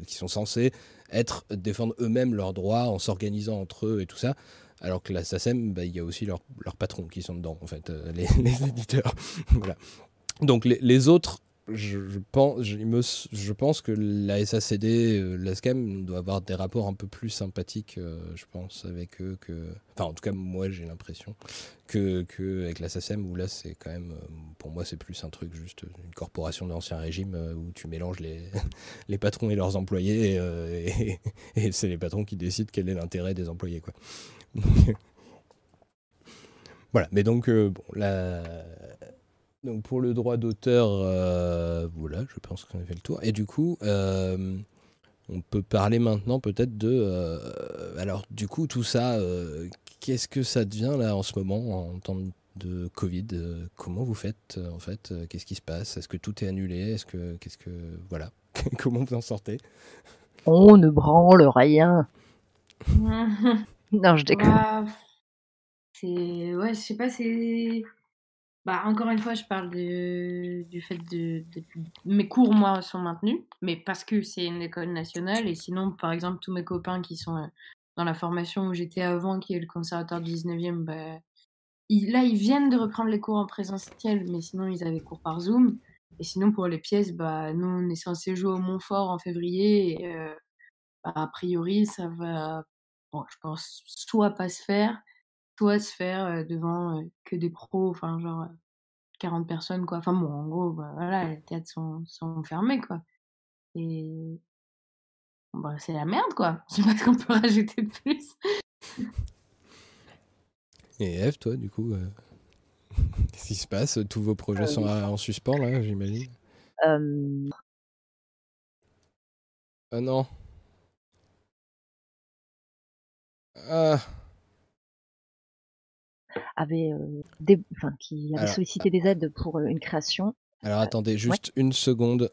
qui sont censés être défendre eux-mêmes leurs droits en s'organisant entre eux et tout ça. Alors que la SACEM, bah, il y a aussi leurs patrons qui sont dedans, en fait, euh, les, éditeurs. voilà. Donc les autres je, pense, je, pense que la SACD, euh, la SCAM doit avoir des rapports un peu plus sympathiques, euh, je pense, avec eux que. Enfin, en tout cas, moi, j'ai l'impression que, que, avec la où là, c'est quand même. Euh, pour moi, c'est plus un truc, juste une corporation d'ancien régime où tu mélanges les, les patrons et leurs employés et, et, c'est les patrons qui décident quel est l'intérêt des employés, quoi. voilà, mais donc, bon, la donc pour le droit d'auteur, euh, voilà, je pense qu'on a fait le tour. Et du coup, euh, on peut parler maintenant peut-être de... Euh, alors du coup, tout ça, qu'est-ce que ça devient là en ce moment en temps de Covid? Comment vous faites en fait Qu'est-ce qui se passe? Est-ce que tout est annulé? Est-ce que... Qu'est-ce que... Voilà. Comment vous en sortez? On ne branle rien. non, je déconne. Bah, c'est... Ouais, je sais pas, c'est... Bah, encore une fois, je parle du fait de, Mes cours, moi, sont maintenus, mais parce que c'est une école nationale. Et sinon, par exemple, tous mes copains qui sont euh, dans la formation où j'étais avant, qui est le conservatoire du 19e, bah, là, ils viennent de reprendre les cours en présentiel, mais sinon, ils avaient cours par Zoom. Et sinon, pour les pièces, bah, nous, on est censé jouer au Montfort en février. Et, euh, bah, a priori, ça va, bon, je pense, soit pas se faire, soit se faire devant que des pros, enfin genre 40 personnes quoi. Enfin bon, en gros, bah, voilà, les théâtres sont, sont fermés quoi. Et bah, c'est la merde quoi. Je sais pas ce qu'on peut rajouter de plus. Et Eve, toi, du coup, qu'est-ce qui se passe? Tous vos projets sont en suspens là, j'imagine? Ah non. Ah avait, des, enfin, qui avait sollicité des aides pour une création. Alors attendez, juste une seconde.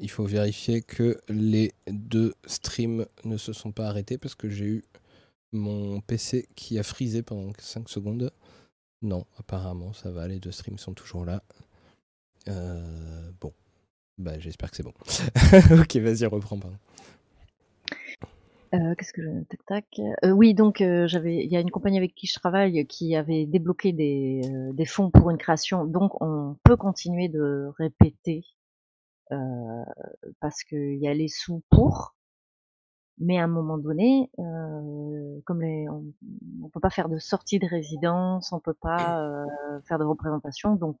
il faut vérifier que les deux streams ne se sont pas arrêtés parce que j'ai eu mon PC qui a frisé pendant 5 secondes. Non, apparemment ça va, les deux streams sont toujours là. bon, bah j'espère que c'est bon. ok, vas-y, reprends. Pardon. Euh, qu'est-ce que je tac tac. Euh, oui, donc euh, j'avais, il y a une compagnie avec qui je travaille qui avait débloqué des, des fonds pour une création, donc on peut continuer de répéter parce qu'il y a les sous pour. Mais à un moment donné, euh, comme les, on, on peut pas faire de sortie de résidence, on peut pas euh, faire de représentation, donc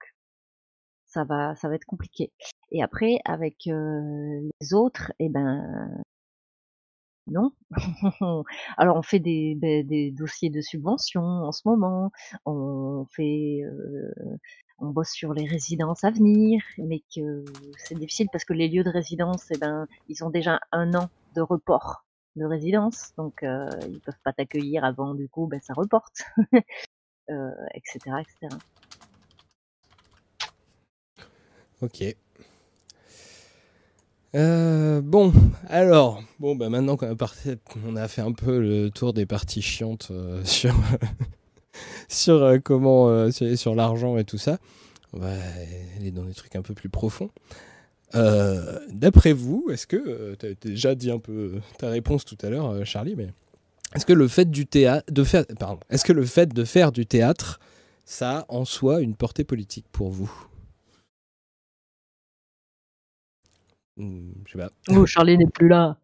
ça va, ça va être compliqué. Et après, avec euh, les autres, eh ben non? Alors on fait des, ben, dossiers de subvention en ce moment, on fait, euh, on bosse sur les résidences à venir, mais que c'est difficile parce que les lieux de résidence, eh ben, ils ont déjà un an de report de résidence, donc euh, ils peuvent pas t'accueillir avant, du coup, ben ça reporte, euh, etc., etc. Ok. Euh, bon, alors, bon, bah maintenant qu'on a, parti, on a fait un peu le tour des parties chiantes euh, sur, sur euh, comment, sur, l'argent et tout ça, on va aller dans des trucs un peu plus profonds. D'après vous, est-ce que, tu as déjà dit un peu ta réponse tout à l'heure, Charlie, mais est-ce que le fait de faire, pardon, est-ce que le fait de faire du théâtre, ça a en soi une portée politique pour vous? Hmm, Je sais pas. Oh, Charlie n'est plus là.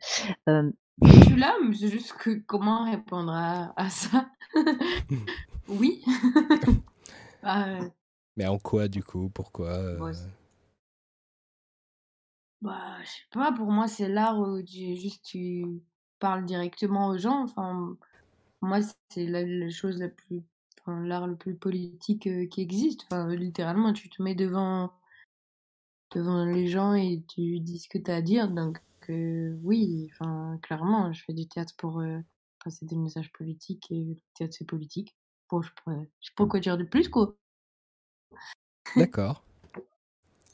Euh, Je suis là, mais c'est juste que comment répondre à, à ça? Oui. Bah, euh, Mais en quoi du coup? Pourquoi euh, c'est- bah, je sais pas, pour moi, c'est l'art où tu, juste tu parles directement aux gens. Enfin, pour moi, c'est la, la chose la plus, enfin, l'art le plus politique euh, qui existe. Enfin, littéralement, tu te mets devant, devant les gens et tu dis ce que tu as à dire. Donc, euh, oui, enfin, clairement, je fais du théâtre pour euh, passer des messages politiques et le théâtre, c'est politique. Bon, je pourrais, je sais pas quoi dire de plus, quoi. D'accord.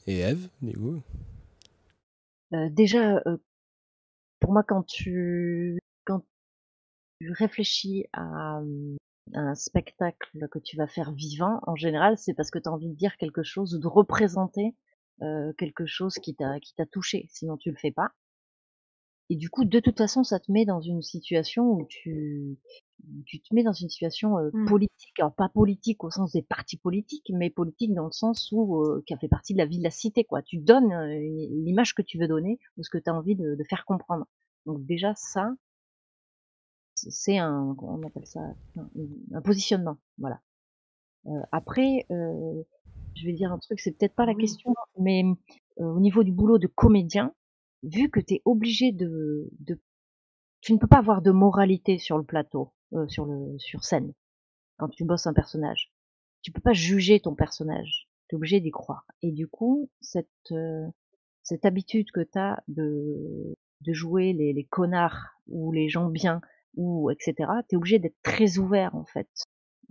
Et Eve, du coup? Euh, déjà, euh, pour moi, quand tu, quand tu réfléchis à, un spectacle que tu vas faire vivant, en général, c'est parce que tu as envie de dire quelque chose ou de représenter euh, quelque chose qui t'a qui t'a touché. Sinon, tu le fais pas. Et du coup, de toute façon, ça te met dans une situation où tu tu te mets dans une situation euh, Mm. politique, alors pas politique au sens des partis politiques, mais politique dans le sens où euh, qui a fait partie de la vie de la cité, quoi. Tu donnes euh, l'image que tu veux donner ou ce que tu as envie de, de faire comprendre. Donc déjà ça, c'est un, on appelle ça, un, un positionnement, voilà. Euh, après, euh, je vais dire un truc, c'est peut-être pas la Oui. question, mais euh, au niveau du boulot de comédien, vu que tu es obligé de, de, tu ne peux pas avoir de moralité sur le plateau, euh, sur le, sur scène, quand tu bosses un personnage. Tu peux pas juger ton personnage. Tu es obligé d'y croire. Et du coup, cette, euh, cette habitude que tu as de, de jouer les, les connards ou les gens bien ou etc. Tu es obligé d'être très ouvert en fait.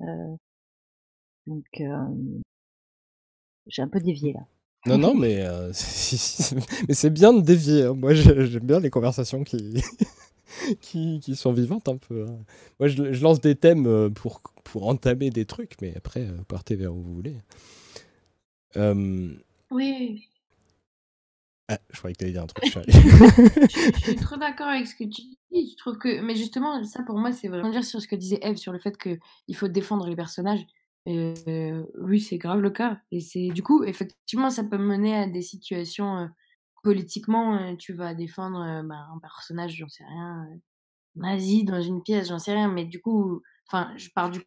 Euh, donc euh, j'ai un peu dévié là. Non, non, mais euh, c'est- mais c'est bien de dévier. hein. Moi, j'aime bien les conversations qui... qui, qui sont vivantes un peu. hein. Moi, je, je lance des thèmes euh, pour, pour entamer des trucs, mais après, euh, partez vers où vous voulez. Euh, Oui, Ah, je croyais que tu allais dire un truc, je, je suis trop d'accord avec ce que tu dis. Je trouve que, mais justement, ça pour moi, c'est vraiment dire sur ce que disait Eve sur le fait que il faut défendre les personnages. Euh, oui, c'est grave le cas. Et c'est du coup, effectivement, ça peut mener à des situations euh, politiquement. euh, tu vas défendre bah, un personnage, j'en sais rien, nazi dans une pièce, j'en sais rien. Mais du coup, enfin, je pars du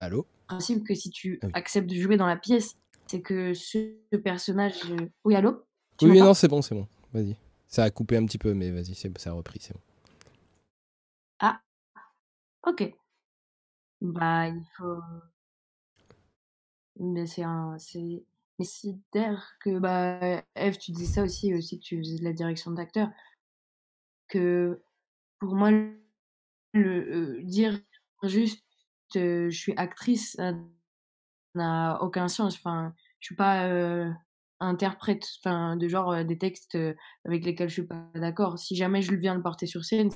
Allô? principe que si tu Ah oui. acceptes de jouer dans la pièce, c'est que ce personnage. Oui, allô? Tu Oui, non, c'est bon, c'est bon. Vas-y. Ça a coupé un petit peu, mais vas-y, ça a repris, c'est bon. Ah, ok. Bah, il faut. Mais c'est un. C'est. Mais c'est que. Bah, Eve, tu disais ça aussi, aussi que tu faisais de la direction d'acteur. Que pour moi, le, euh, dire juste je suis actrice, n'a aucun sens. Enfin, je suis pas interprète, enfin, de genre des textes avec lesquels je suis pas d'accord. Si jamais je viens le porter sur scène,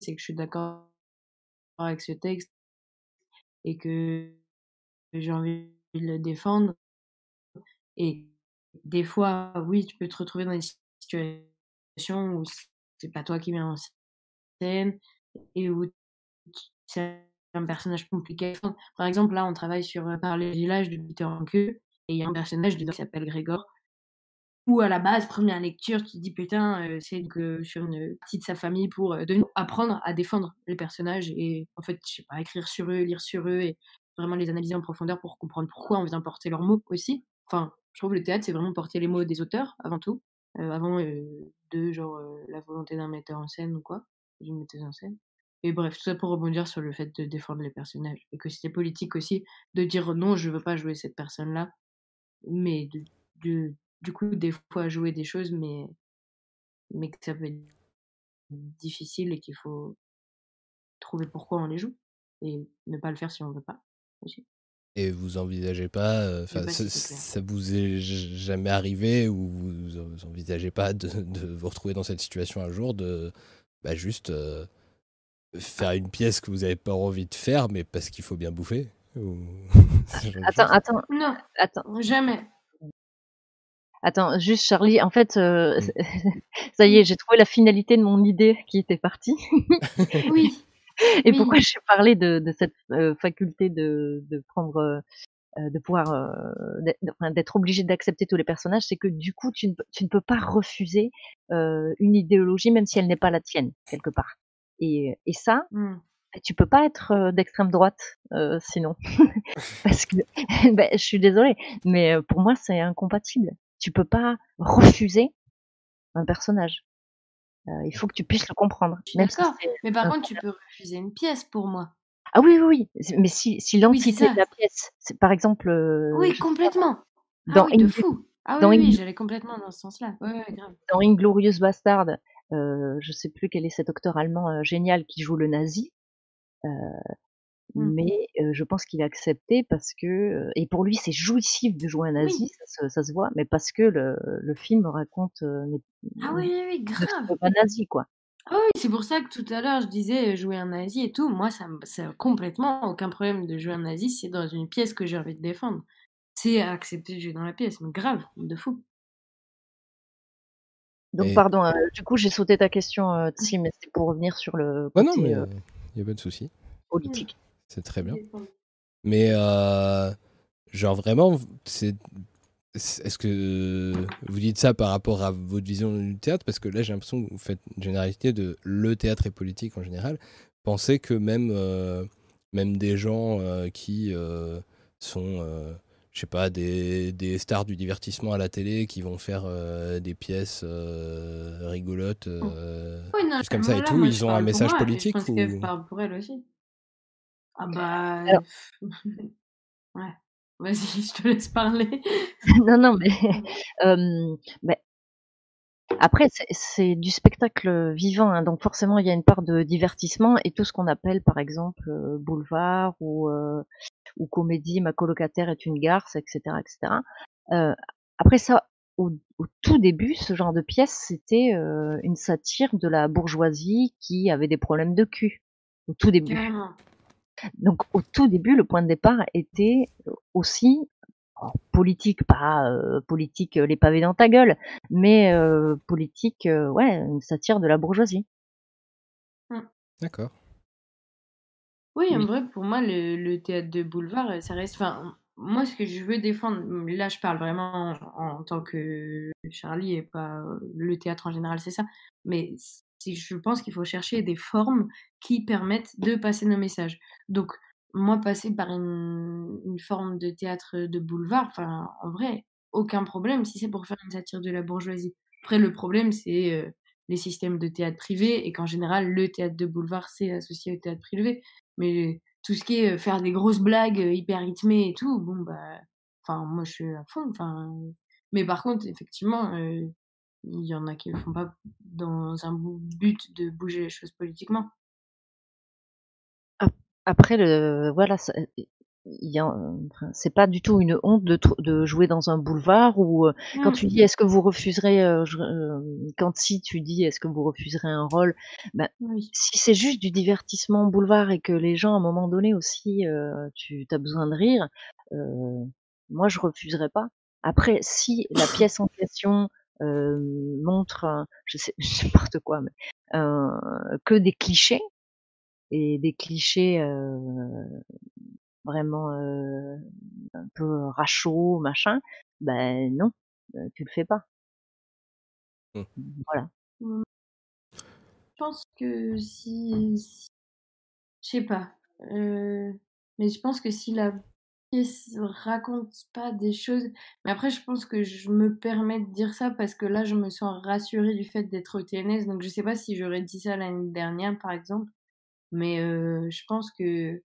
c'est que je suis d'accord avec ce texte et que j'ai envie de le défendre. Et des fois, oui, tu peux te retrouver dans des situations où c'est pas toi qui mets en scène et où c'est un personnage compliqué. Par exemple, là, on travaille sur euh, Par les villages de Peter queue et il y a un personnage dedans qui s'appelle Grégor. Ou à la base, première lecture, tu te dis putain, c'est que sur une partie de sa famille pour apprendre à défendre les personnages et en fait, je sais pas, écrire sur eux, lire sur eux et vraiment les analyser en profondeur pour comprendre pourquoi on vient porter leurs mots aussi. Enfin, je trouve que le théâtre, c'est vraiment porter les mots des auteurs avant tout, avant de genre la volonté d'un metteur en scène ou quoi, d'une metteuse en scène. Et bref, tout ça pour rebondir sur le fait de défendre les personnages. Et que c'était politique aussi de dire non, je veux pas jouer cette personne-là, mais de, du coup, des fois jouer des choses, mais, mais que ça peut être difficile et qu'il faut trouver pourquoi on les joue et ne pas le faire si on veut pas aussi. Et vous envisagez pas, euh, ça, vous est jamais arrivé ou vous envisagez pas de, vous retrouver dans cette situation un jour de bah, juste euh, faire une pièce que vous n'avez pas envie de faire, mais parce qu'il faut bien bouffer Attends, attends. Non, attends. Jamais. Attends, juste Charlie, en fait, euh, ça y est, j'ai trouvé la finalité de mon idée qui était partie. oui. Et pourquoi j'ai parlé de, de cette euh, faculté de, de prendre, euh, de pouvoir, d'être obligé d'accepter tous les personnages, c'est que du coup, tu ne, tu ne peux pas refuser une idéologie, même si elle n'est pas la tienne, quelque part. Et, et ça, mmh. tu peux pas être d'extrême droite sinon, parce que, ben, je suis désolée, mais pour moi, c'est incompatible tu peux pas refuser un personnage. Euh, il faut que tu puisses le comprendre. D'accord, mais par contre, tu peux refuser une pièce pour moi. Ah oui, oui, oui. Mais si, si l'entité de la pièce, par exemple. Euh, oui, complètement. Ah dans oui, de fou. Ah oui, oui, j'allais complètement dans ce sens-là. Ouais, ouais, grave. Dans Inglorious Bastard, euh, je sais plus quel est cet acteur allemand euh, génial qui joue le nazi. Euh, Mmh. Mais je pense qu'il a accepté parce que et pour lui, c'est jouissif de jouer un nazi, ça, se, voit, mais parce que le, le film raconte ah oui, oui, oui grave. pas nazi quoi. Ah oui, c'est pour ça que tout à l'heure je disais jouer un nazi et tout. Moi, ça, ça complètement aucun problème de jouer un nazi. C'est dans une pièce que j'ai envie de défendre. C'est accepter de jouer dans la pièce, mais grave, de fou. Donc, pardon, du coup, j'ai sauté ta question, euh, mais c'était pour revenir sur le. Côté, non, mais il n'y a pas de souci. Politique. C'est très bien. Mais, euh, genre, vraiment, c'est. Est-ce que vous dites ça par rapport à votre vision du théâtre? Parce que là, j'ai l'impression que vous faites une généralité de le théâtre et politique en général. Pensez que même, euh, même des gens euh, qui sont, je sais pas, des, des, stars du divertissement à la télé, qui vont faire des pièces rigolotes, oui, comme ça et tout, ils ont un message politique Je ou... pense pour elle aussi. Ah bah. ouais. Vas-y, je te laisse parler. non, non, mais. mais... Après, c'est du spectacle vivant, hein, donc forcément il y a une part de divertissement et tout ce qu'on appelle par exemple boulevard ou, ou comédie, ma colocataire est une garce, etc. etc. après ça, au, tout début, ce genre de pièce, c'était une satire de la bourgeoisie qui avait des problèmes de cul. Au tout début. Donc au tout début, le point de départ était aussi politique, pas euh, politique euh, les pavés dans ta gueule, mais euh, politique, ouais, une satire de la bourgeoisie. Mmh. D'accord. Oui, en vrai, pour moi, le, théâtre de boulevard, ça reste. Enfin, moi, ce que je veux défendre, là, je parle vraiment en, en tant que Charlie et pas le théâtre en général, c'est ça. Mais je pense qu'il faut chercher des formes qui permettent de passer nos messages. Donc, moi, passer par une, forme de théâtre de boulevard, enfin, en vrai, aucun problème si c'est pour faire une satire de la bourgeoisie. Après, le problème, c'est euh, les systèmes de théâtre privé et qu'en général, le théâtre de boulevard, c'est associé au théâtre privé. Mais tout ce qui est euh, faire des grosses blagues euh, hyper rythmées et tout, bon, bah, enfin, moi, je suis à fond. Enfin, mais par contre, effectivement, il y en a qui le font pas dans un but de bouger les choses politiquement. Après, le, voilà, c'est pas du tout une honte de, de, jouer dans un boulevard ou euh, quand tu dis est-ce que vous refuserez euh, euh, quand si tu dis est-ce que vous refuserez un rôle ben, si c'est juste du divertissement boulevard et que les gens à un moment donné aussi tu as besoin de rire moi je refuserai pas. Après si la pièce en question montre, je sais n'importe quoi, mais que des clichés et des clichés vraiment un peu rachauds, machin, ben non, tu le fais pas. Mmh. Voilà. Mmh. Je pense que si, je sais pas, mais je pense que si la pièce raconte pas des choses, mais après je pense que je me permets de dire ça parce que là je me sens rassurée du fait d'être au TNS, donc je sais pas si j'aurais dit ça l'année dernière par exemple, mais je pense que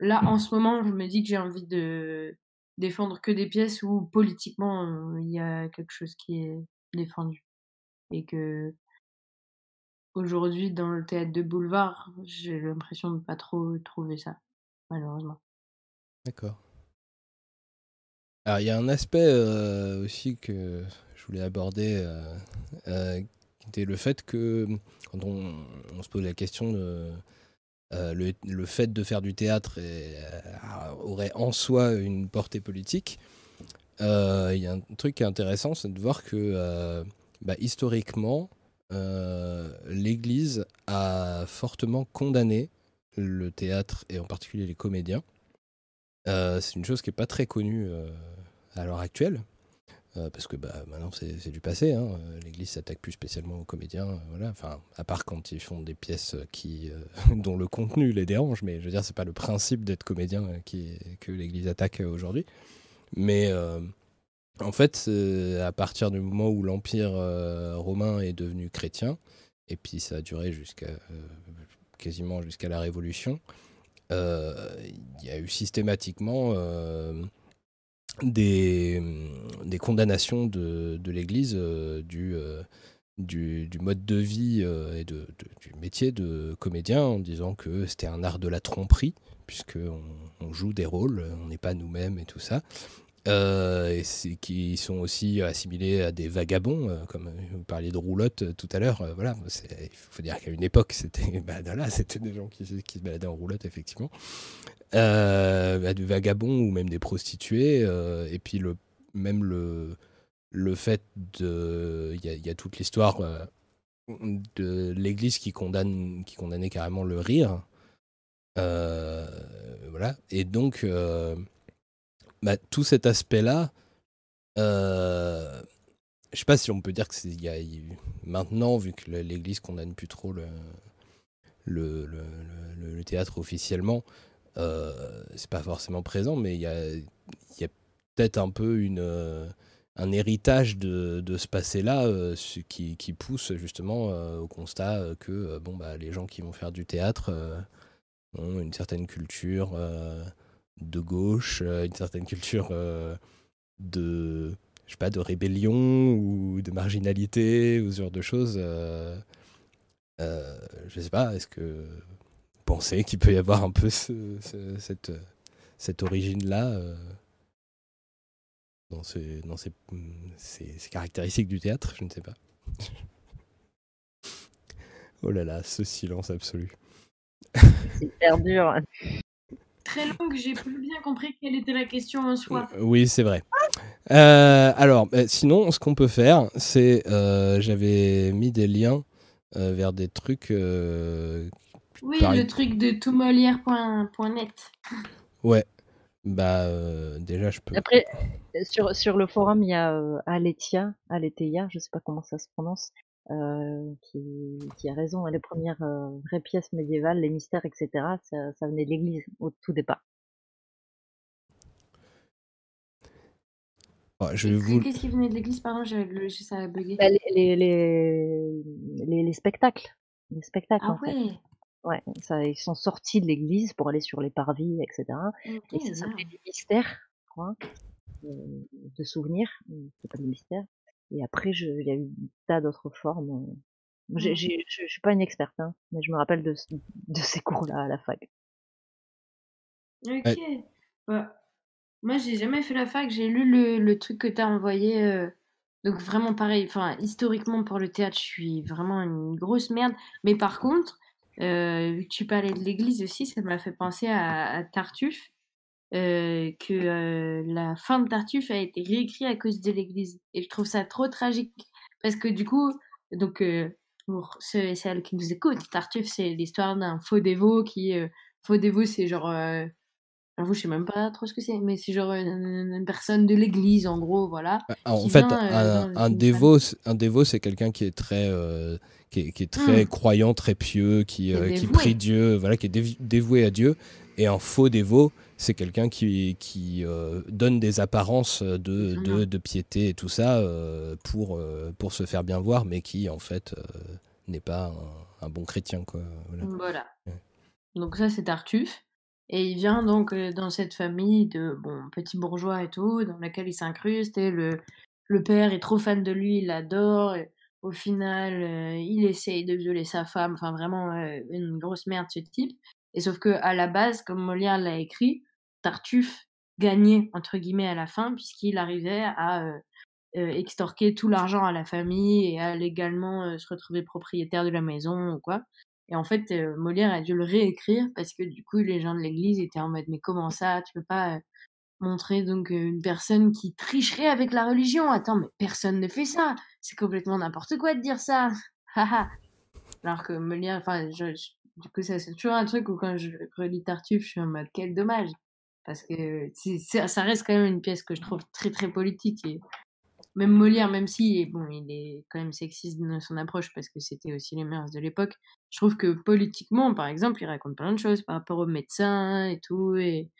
là en ce moment je me dis que j'ai envie de défendre que des pièces où politiquement il y a quelque chose qui est défendu. Et que aujourd'hui dans le théâtre de boulevard j'ai l'impression de pas trop trouver ça malheureusement d'accord alors il y a un aspect euh, aussi que je voulais aborder euh, euh, qui était le fait que quand on, se pose la question de le, le, fait de faire du théâtre aurait en soi une portée politique il y a un truc qui est intéressant c'est de voir que bah, historiquement, l'Église a fortement condamné le théâtre et en particulier les comédiens. Euh, c'est une chose qui n'est pas très connue euh, à l'heure actuelle, parce que bah, maintenant c'est du passé. Hein. L'Église s'attaque plus spécialement aux comédiens, voilà. Enfin, à part quand ils font des pièces qui, dont le contenu les dérange, mais je veux dire, c'est pas le principe d'être comédien que l'Église attaque aujourd'hui. Mais en fait, à partir du moment où l'Empire euh, romain est devenu chrétien, et puis ça a duré jusqu'à euh, quasiment jusqu'à la Révolution, euh, il y a eu systématiquement des, des, condamnations de, de l'Église du, du, du, mode de vie et de, du métier de comédien en disant que c'était un art de la tromperie, puisqu'on on joue des rôles, on n'est pas nous-mêmes et tout ça. Euh, et qui sont aussi assimilés à des vagabonds, euh, comme vous parliez de roulotte euh, tout à l'heure. voilà, il faut dire qu'à une époque, c'était bah, là, c'était des gens qui, se baladaient en roulotte, effectivement. Bah, des vagabonds ou même des prostituées. et puis le, même le, le fait de. Il y, y, a toute l'histoire de l'Église qui, condamne, qui condamnait carrément le rire. voilà. Et donc bah, tout cet aspect-là, euh, je sais pas si on peut dire que c'est y a, maintenant, vu que l'Église condamne plus trop le, le, le, théâtre officiellement, euh, c'est pas forcément présent, mais il y a, y a peut-être un peu une, euh, un héritage de, de ce passé-là euh, qui, qui, pousse justement au constat que bon, bah, les gens qui vont faire du théâtre ont une certaine culture de gauche, euh, une certaine culture euh, de, je sais pas, de rébellion ou de marginalité ou ce genre de choses. Euh, je sais pas, est-ce que vous pensez qu'il peut y avoir un peu cette, cette origine-là dans, ces, dans ces, ces, caractéristiques du théâtre? Je ne sais pas. oh là là, ce silence absolu. C'est hyper dur très longue, j'ai plus bien compris quelle était la question en soi. Oui, c'est vrai. Euh, alors, bah, sinon, ce qu'on peut faire, c'est. Euh, j'avais mis des liens euh, vers des trucs. oui, le truc de toutmolière.net. Ouais. Bah, déjà, je peux. Après, sur, sur le forum, il y a Aletia, Aletheia, je sais pas comment ça se prononce, euh, qui, qui, a raison. Les premières euh, vraies pièces médiévales, les mystères, etc., ça, ça venait de l'Église au tout départ. je vous... Qu'est-ce qui venait de l'Église? Pardon, le, ça a bugué. Bah, les, les, les, les, spectacles. Les spectacles, ah en ouais. Fait. Ouais, ça, ils sont sortis de l'église pour aller sur les parvis, etc. et ça s'appelait des mystères, je crois, de, de souvenirs, c'est pas des mystères. Et après, je, il y a eu tas d'autres formes. Euh. Je ne je suis pas une experte, hein, mais je me rappelle de, de ces cours-là à la fac. Ok. Bah, moi, j'ai jamais fait la fac. J'ai lu le, le, truc que tu as envoyé. Euh, donc, vraiment pareil. Enfin, historiquement, pour le théâtre, je suis vraiment une grosse merde. Mais par contre, euh, vu que tu parlais de l'église aussi, ça m'a fait penser à, à Tartuffe. Euh, que euh, la fin de Tartuffe a été réécrite à cause de l'Église. Et je trouve ça trop tragique. Parce que du coup, donc, euh, pour ceux et celles qui nous écoutent, Tartuffe, c'est l'histoire d'un faux dévot qui... faux dévot, c'est genre vous, je sais même pas trop ce que c'est, mais c'est genre une, personne de l'église, en gros, voilà. Bah, en fait, un, un, dévot, un dévot, c'est quelqu'un qui est très, qui est, très mmh. croyant, très pieux, qui, qui prie Dieu, voilà, qui est dévoué à Dieu. Et un faux dévot, c'est quelqu'un qui, qui euh, donne des apparences de, de, de, piété et tout ça euh, pour, euh, pour se faire bien voir, mais qui en fait n'est pas un, bon chrétien. Quoi. Voilà. Donc ça c'est Tartuffe. Et il vient donc dans cette famille de bon, petits bourgeois et tout, dans laquelle il s'incruste. Et le, le père est trop fan de lui, il l'adore. Au final, il essaye de violer sa femme. Enfin, vraiment une grosse merde ce type. Et sauf que à la base, comme Molière l'a écrit, Tartuffe gagnait entre guillemets à la fin puisqu'il arrivait à euh, euh, extorquer tout l'argent à la famille et à légalement euh, se retrouver propriétaire de la maison ou quoi. Et en fait, Molière a dû le réécrire parce que du coup, les gens de l'église étaient en mode mais comment ça, tu peux pas montrer donc une personne qui tricherait avec la religion? Attends, mais personne ne fait ça. C'est complètement n'importe quoi de dire ça. Alors que Molière, enfin, du coup, c'est toujours un truc où quand je relis Tartuffe, je suis en mode quel dommage. Parce que ça reste quand même une pièce que je trouve très très politique. Et même Molière, même si bon, il est quand même sexiste dans son approche parce que c'était aussi les mœurs de l'époque, je trouve que politiquement, par exemple, il raconte plein de choses par rapport aux médecins et tout, et,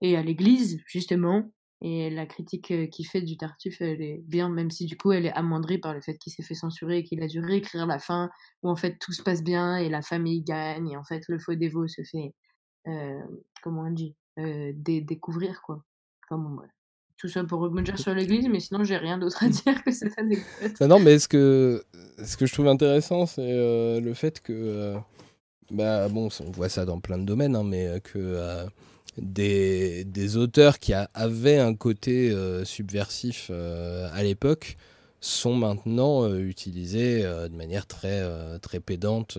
et à l'église, justement. Et la critique euh, qu'il fait du Tartuffe, elle est bien, même si du coup elle est amoindrie par le fait qu'il s'est fait censurer et qu'il a dû réécrire la fin, où en fait tout se passe bien et la famille gagne, et en fait le faux dévot se fait, euh, comment on dit, découvrir, quoi. Enfin bon, Tout ça pour rebondir sur l'église, mais sinon j'ai rien d'autre à dire que cette anecdote. non, mais ce que, ce que je trouve intéressant, c'est le fait que, bah bon, on voit ça dans plein de domaines, hein, mais que des, des, auteurs qui avaient un côté euh, subversif euh, à l'époque sont maintenant euh, utilisés de manière très, très pédante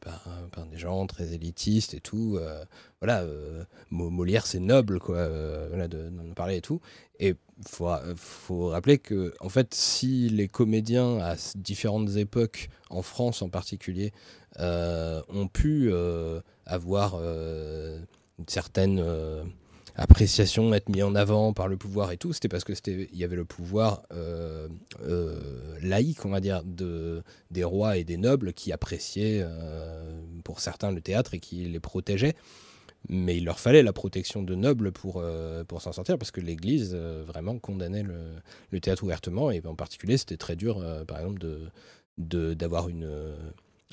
par, des gens très élitistes et tout. voilà, Molière c'est noble quoi, voilà, d'en parler et tout. Et il faut, faut, rappeler que en fait, si les comédiens à différentes époques, en France en particulier, ont pu avoir une certaine euh, appréciation être mis en avant par le pouvoir et tout, c'était parce que c'était il y avait le pouvoir euh, euh, laïque, on va dire, de, des rois et des nobles qui appréciaient pour certains le théâtre et qui les protégeaient. Mais il leur fallait la protection de nobles pour, pour s'en sortir, parce que l'Église vraiment condamnait le, le, théâtre ouvertement, et en particulier c'était très dur, par exemple, de, d'avoir une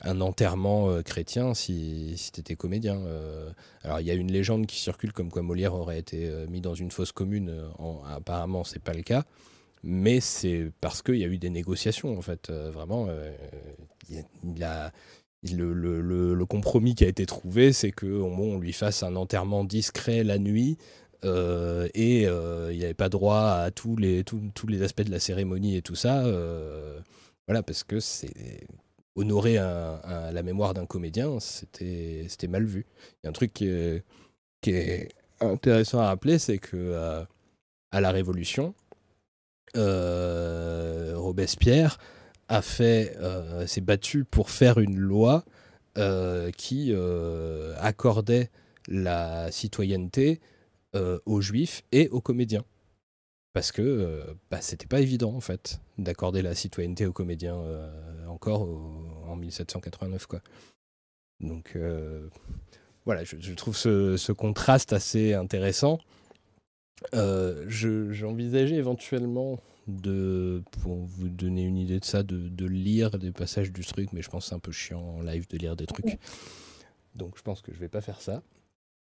un enterrement euh, chrétien si, si tu étais comédien. Euh. alors il y a une légende qui circule comme quoi Molière aurait été euh, mis dans une fosse commune. En, apparemment, c'est pas le cas. Mais c'est parce qu'il y a eu des négociations, en fait. vraiment, le, compromis qui a été trouvé, c'est qu'on on lui fasse un enterrement discret la nuit. et il n'y avait pas droit à tous les aspects de la cérémonie et tout ça. voilà, parce que c'est honorer la mémoire d'un comédien, c'était mal vu. Il y a un truc qui est, intéressant à rappeler, c'est que euh, à la Révolution, euh, Robespierre a fait, euh, s'est battu pour faire une loi qui accordait la citoyenneté aux juifs et aux comédiens parce que euh, bah, c'était pas évident en fait d'accorder la citoyenneté aux comédiens euh, encore en 1789 quoi. Donc euh, voilà, je, trouve ce, contraste assez intéressant. J'envisageais éventuellement de, pour vous donner une idée de ça, de, lire des passages du truc, mais je pense que c'est un peu chiant en live de lire des trucs. Donc je pense que je vais pas faire ça.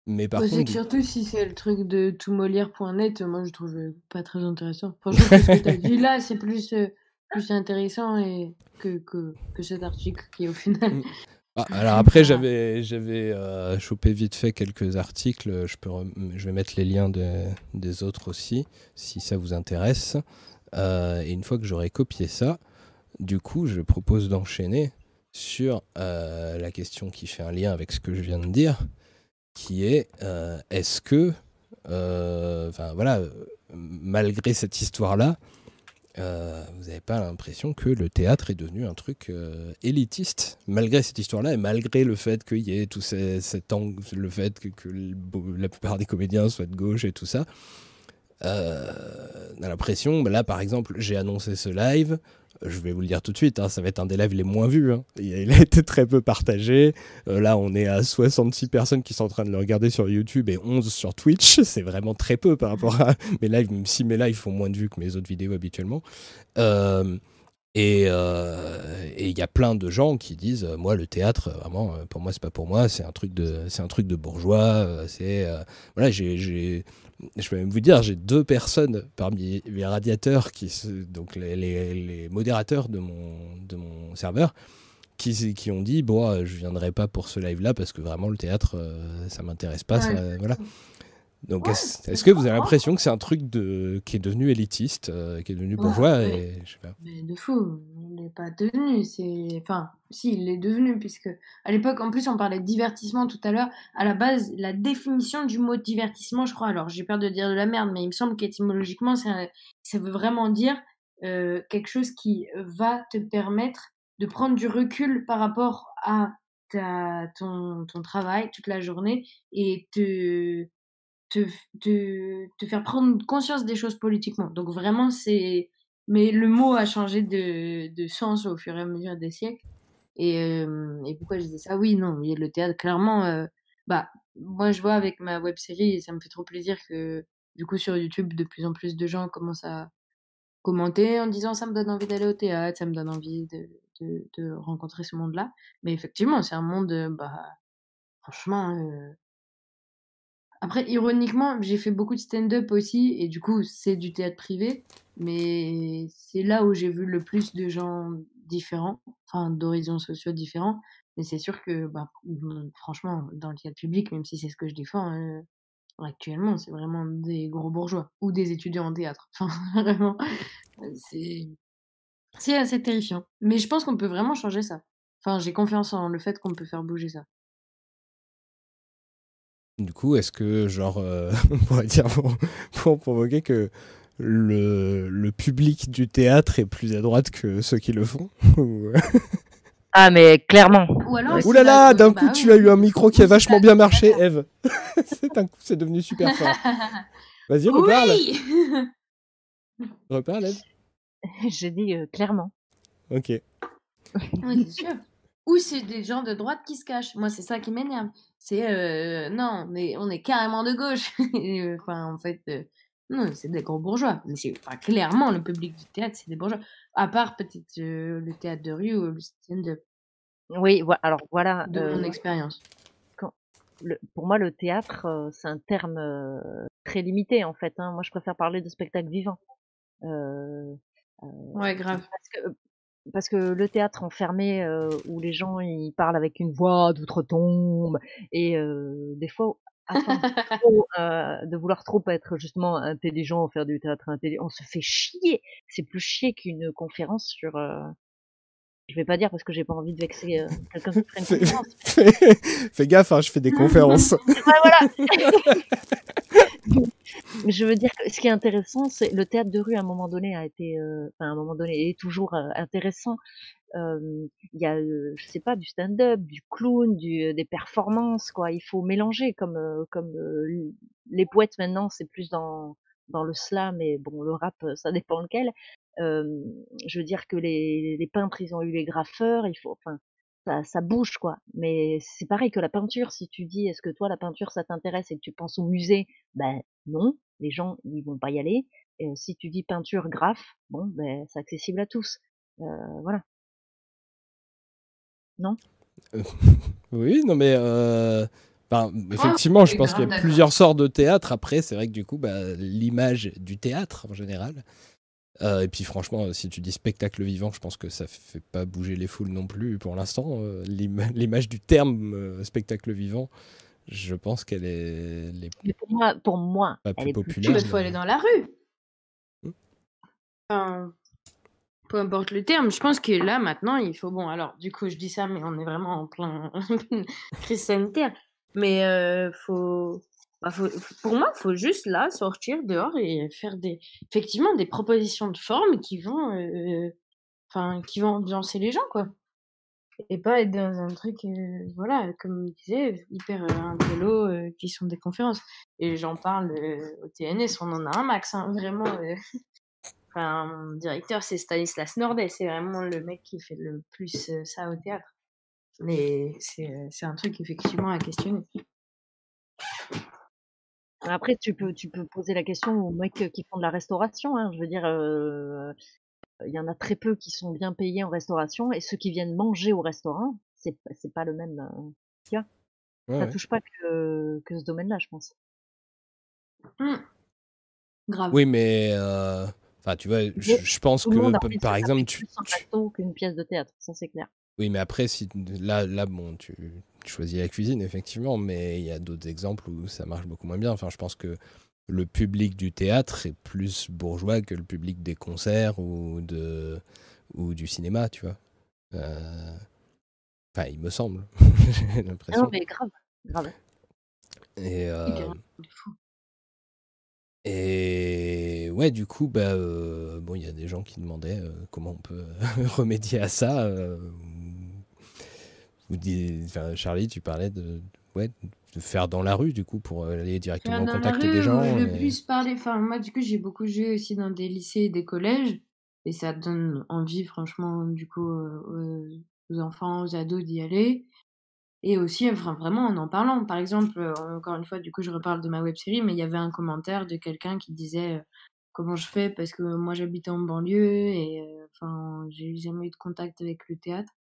Mais par contre. surtout si c'est le truc de toutmolière.net, moi je trouve pas très intéressant. Franchement, ce que tu as dit là, c'est plus, euh, plus intéressant et que, que, que, cet article qui au final. Mm. Ah, alors après, j'avais j'avais euh, chopé vite fait quelques articles. Je, peux je vais mettre les liens des autres aussi, si ça vous intéresse. Euh, et une fois que j'aurai copié ça, du coup, je propose d'enchaîner sur la question qui fait un lien avec ce que je viens de dire qui est euh, est-ce que, euh, voilà, malgré cette histoire-là, euh, vous n'avez pas l'impression que le théâtre est devenu un truc élitiste, malgré cette histoire-là, et malgré le fait qu'il y ait tout cet angle, le que, la plupart des comédiens soient de gauche et tout ça. On a l'impression, bah là par exemple, j'ai annoncé ce live, je vais vous le dire tout de suite, hein, ça va être un des lives les moins vus. Hein. Il, a, été très peu partagé. Euh, là, on est à 66 personnes qui sont en train de le regarder sur YouTube et 11 sur Twitch. C'est vraiment très peu par rapport à mes lives, même si mes lives font moins de vues que mes autres vidéos habituellement. Euh, et il y a plein de gens qui disent moi le théâtre vraiment pour moi c'est pas pour moi c'est un truc de c'est un truc de bourgeois c'est voilà j'ai je peux même vous dire, j'ai deux personnes parmi les radiateurs, qui, donc les, modérateurs de mon, de mon serveur, qui, qui ont dit bon, je viendrai pas pour ce live-là parce que vraiment le théâtre, euh, ça m'intéresse pas. voilà. Donc, est-ce que vous avez l'impression que c'est un truc de, qui est devenu élitiste, euh, qui est devenu bourgeois et, je sais pas. Mais de fou, il n'est pas devenu. C'est, enfin, si, il est devenu puisque à l'époque, en plus, on parlait de divertissement tout à l'heure. À la base, la définition du mot divertissement, je crois. Alors, j'ai peur de dire de la merde, mais il me semble qu'étymologiquement, ça, ça veut vraiment dire euh, quelque chose qui va te permettre de prendre du recul par rapport à ta, ton, ton travail toute la journée et te te, te, faire prendre conscience des choses politiquement. Donc vraiment, c'est... Mais le mot a changé de, de sens au fur et à mesure des siècles. Et, euh, et pourquoi je disais ça? Oui, non, le théâtre, clairement, euh, bah, moi je vois avec ma web série, ça me fait trop plaisir que du coup sur YouTube, de plus en plus de gens commencent à commenter en disant ça me donne envie d'aller au théâtre, ça me donne envie de, de, rencontrer ce monde-là. Mais effectivement, c'est un monde, bah, franchement, euh, après, ironiquement, j'ai fait beaucoup de stand-up aussi, et du coup, c'est du théâtre privé, mais c'est là où j'ai vu le plus de gens différents, enfin, d'horizons sociaux différents. Mais c'est sûr que, bah, franchement, dans le théâtre public, même si c'est ce que je défends, euh, actuellement, c'est vraiment des gros bourgeois ou des étudiants en théâtre. Enfin, vraiment, c'est assez terrifiant. Mais je pense qu'on peut vraiment changer ça. Enfin, j'ai confiance en le fait qu'on peut faire bouger ça. Du coup, est-ce que, genre, euh, on pourrait dire pour, provoquer que le, le, public du théâtre est plus à droite que ceux qui le font Ah, mais clairement. Ouh là là, d'un coup, bah tu as eu un micro qui a vachement bien marché, Eve. c'est un coup, c'est devenu super fort. Vas-y, reparle. Oui reparle, Eve. J'ai dit euh, clairement. Ok. Oui, c'est sûr. Ou c'est des gens de droite qui se cachent. Moi, c'est ça qui m'énerve. C'est euh, non, mais on est carrément de gauche. enfin, en fait, euh, non, c'est des gros bourgeois. Mais c'est enfin, clairement le public du théâtre, c'est des bourgeois. À part peut-être euh, le théâtre de rue ou le stand-up. Oui, alors voilà. De mon expérience. pour moi, le théâtre, c'est un terme très limité en fait. Hein. Moi, je préfère parler de spectacle vivant. ouais, grave. Parce que parce que le théâtre enfermé euh, où les gens ils parlent avec une voix d'outre-tombe et euh, des fois afin euh, de vouloir trop être justement intelligent faire du théâtre intelligent on se fait chier c'est plus chier qu'une conférence sur je vais pas dire parce que j'ai pas envie de vexer quelqu'un qui ferait une conférence. Fais, gaffe, hein, je fais des conférences. ouais, voilà. Je veux dire que ce qui est intéressant, c'est le théâtre de rue à un moment donné a été, euh, enfin à un moment donné est toujours euh, intéressant. Il y a, je sais pas, du stand-up, du clown, des performances, quoi. Il faut mélanger comme comme les poètes maintenant, c'est plus dans dans le slam et bon le rap, ça dépend lequel. je veux dire que les, les peintres, ils ont eu les graffeurs. Il faut, enfin, ça, ça bouge quoi. Mais c'est pareil que la peinture. Si tu dis est-ce que toi la peinture ça t'intéresse et que tu penses au musée, ben non, les gens ils vont pas y aller. Et si tu dis peinture, graphe, bon ben c'est accessible à tous. Euh, voilà. Non? Oui, non mais euh, ah, effectivement, je pense qu'il y a plusieurs sortes de théâtre. Après, c'est vrai que du coup, bah, l'image du théâtre en général, euh, et puis franchement, si tu dis spectacle vivant, je pense que ça fait pas bouger les foules non plus pour l'instant. Euh, l'image du terme euh, spectacle vivant, je pense qu'elle est. Mais pour moi, pour moi pas elle plus est populaire. Il faut aller dans la rue. Hmm. peu importe le terme, je pense que là maintenant, il faut. Bon, alors du coup, je dis ça, mais on est vraiment en plein crise sanitaire. Mais faut Bah, pour moi, il faut juste là sortir dehors et faire des, effectivement des propositions de forme qui vont, euh, enfin, qui vont ambiancer les gens, quoi. Et pas être dans un truc, euh, voilà, comme je disais, hyper euh, un vélo euh, qui sont des conférences. Et j'en parle euh, au TNS, on en a un max, hein, vraiment. euh. Enfin, mon directeur, c'est Stanislas Nordet, c'est vraiment le mec qui fait le plus euh, ça au théâtre. Mais euh, c'est un truc effectivement à questionner. Après, tu peux, tu peux poser la question aux mecs qui font de la restauration. Hein. Je veux dire, euh, il y en a très peu qui sont bien payés en restauration et ceux qui viennent manger au restaurant, c'est c'est pas le même. euh, cas. Ouais, ça ouais. touche pas que, que ce domaine-là, je pense. Hmm. Grave. Oui, mais euh, enfin, tu vois, je, je pense que par exemple, tu, plus un tu- qu'une pièce de théâtre, ça c'est clair. Oui, mais après, si là, là, bon, tu, tu choisis la cuisine effectivement, mais il y a d'autres exemples où ça marche beaucoup moins bien. Enfin, je pense que le public du théâtre est plus bourgeois que le public des concerts ou de ou du cinéma, tu vois. Euh, Enfin, il me semble. J'ai Ah l'impression. non, mais grave, grave. Et, euh, et ouais, du coup, bah, euh, bon, il y a des gens qui demandaient euh, comment on peut remédier à ça. euh, vous dites, enfin, Charlie, tu parlais de, ouais, de faire dans la rue, du coup, pour aller directement en contact rue, des gens. euh, le plus parler. Enfin, moi, du coup, j'ai beaucoup joué aussi dans des lycées et des collèges. Et ça donne envie, franchement, du coup, euh, aux, aux enfants, aux ados d'y aller. Et aussi, enfin, vraiment en en parlant. Par exemple, euh, encore une fois, du coup, je reparle de ma web série, mais il y avait un commentaire de quelqu'un qui disait euh, comment je fais? Parce que moi, j'habite en banlieue et euh, enfin, j'ai jamais eu de contact avec le théâtre.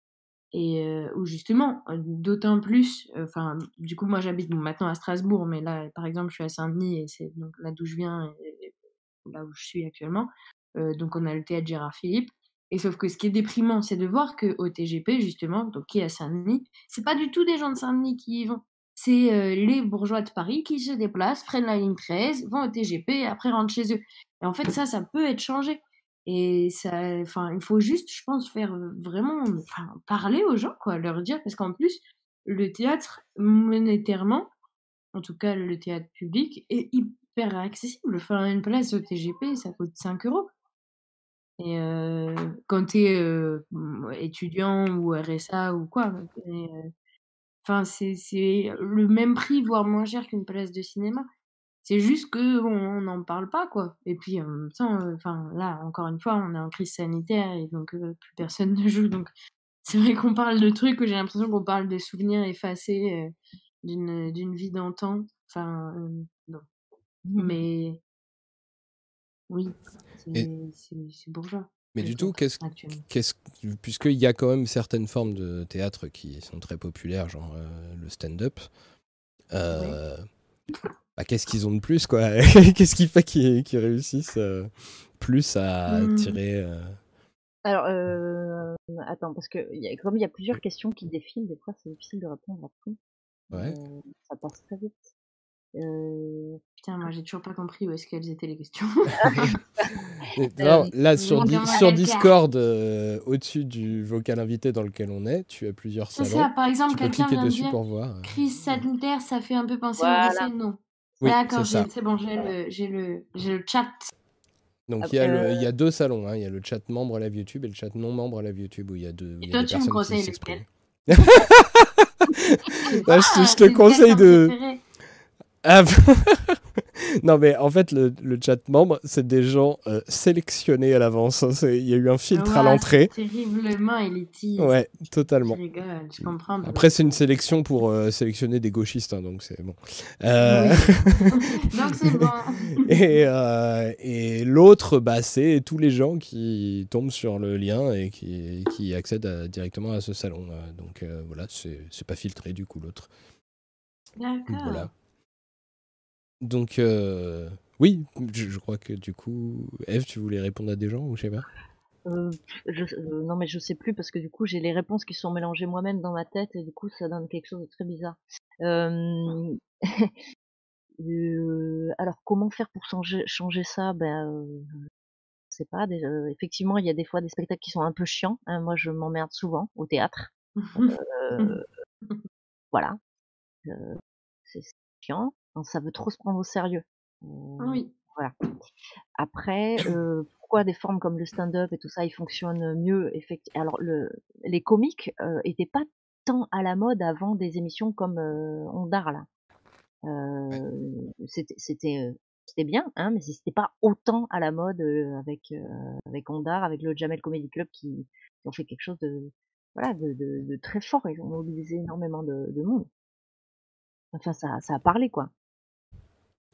Et euh, ou justement, euh, d'autant plus, euh, enfin, du coup, moi j'habite bon, maintenant à Strasbourg, mais là, par exemple, je suis à Saint-Denis et c'est donc là d'où je viens, et, et là où je suis actuellement. Euh, donc on a le théâtre Gérard Philippe. Et sauf que ce qui est déprimant, c'est de voir que au TGP, justement, donc qui est à Saint-Denis, c'est pas du tout des gens de Saint-Denis qui y vont. C'est les bourgeois de Paris qui se déplacent, prennent la ligne 13, vont au TGP et après rentrent chez eux. Et en fait, ça, ça peut être changé. Et ça, enfin, il faut juste, je pense, faire vraiment, parler aux gens, quoi, leur dire, parce qu'en plus, le théâtre, monétairement, en tout cas le théâtre public, est hyper accessible. Enfin, une place au TGP, ça coûte 5 euros. Et quand tu es étudiant ou RSA ou quoi, euh, c'est le même prix, voire moins cher qu'une place de cinéma. C'est juste que on n'en parle pas, quoi. Et puis, en même temps, euh, enfin, là, encore une fois, on est en crise sanitaire et donc euh, plus personne ne joue. Donc, c'est vrai qu'on parle de trucs où j'ai l'impression qu'on parle de souvenirs effacés euh, d'une d'une vie d'antan. Enfin, euh, non. Mais oui, Et- c'est bourgeois. Mais du tout, qu'est-ce qu'est-ce puisqu'il y a quand même certaines formes de théâtre qui sont très populaires, genre euh, le stand-up. euh, bah, qu'est-ce qu'ils ont de plus, quoi Qu'est-ce qui fait qu'ils réussissent euh, plus à Hmm. tirer euh, Alors, euh, attends, parce que y a, comme il y a plusieurs questions qui défilent, des fois c'est difficile de répondre à tout. Ouais. Euh, ça passe très vite. Euh, Putain, moi j'ai toujours pas compris où est-ce qu'elles étaient les questions. Non, là, sur, Di-. Discord, euh, au-dessus du vocal invité dans lequel on est, tu as plusieurs C'est salons. ça, par exemple, quelqu'un vient de dessus dire pour voir. crise sanitaire, ça fait un peu penser Voilà. au lycée, non. Oui, D'accord, c'est bon, j'ai le, j'ai le, j'ai le chat. Donc il y, a le- Euh, il y a deux salons, hein. il y a le chat membre à la YouTube et le chat non membre à la YouTube où il y a deux, a toi, tu me personnes qui conseilles pas, je te- le conseille de-. Ah, non mais en fait le, le chat membre c'est des gens euh, sélectionnés à l'avance. hein. Il y a eu un filtre à l'entrée. Terriblement élitiste. Ouais, Je totalement. rigole, je comprends. Après c'est une sélection pour euh, sélectionner des gauchistes, hein, donc c'est bon. Euh, Donc c'est bon. et euh, et l'autre, bah, c'est tous les gens qui tombent sur le lien et qui, qui accèdent à- directement à ce salon. donc voilà, c'est pas filtré du coup l'autre. D'accord. Voilà. Donc euh, oui, je, je crois que du coup, Eve, tu voulais répondre à des gens ou je sais pas? euh, je, euh, non, mais je sais plus parce que du coup j'ai les réponses qui sont mélangées moi-même dans ma tête et du coup ça donne quelque chose de très bizarre. Euh, euh, alors comment faire pour changer, changer ça? Ben, euh, je sais pas. euh, effectivement, il y a des fois des spectacles qui sont un peu chiants. hein. Moi, je m'emmerde souvent au théâtre. Euh, voilà. Euh, c'est c'est chiant. ça veut trop se prendre au sérieux. Oui. Voilà. Après, euh, pourquoi des formes comme le stand-up et tout ça, ils fonctionnent mieux effectivement Alors, le, les comiques euh, étaient pas tant à la mode avant des émissions comme euh, Ondar là. Euh, C'était c'était c'était bien, hein, mais c'était pas autant à la mode avec avec Ondar, avec le Jamel Comedy Club qui, qui, ont fait quelque chose de voilà de, de, de, très fort. Ils ont mobilisé énormément de, de monde. Enfin, ça, ça a parlé quoi.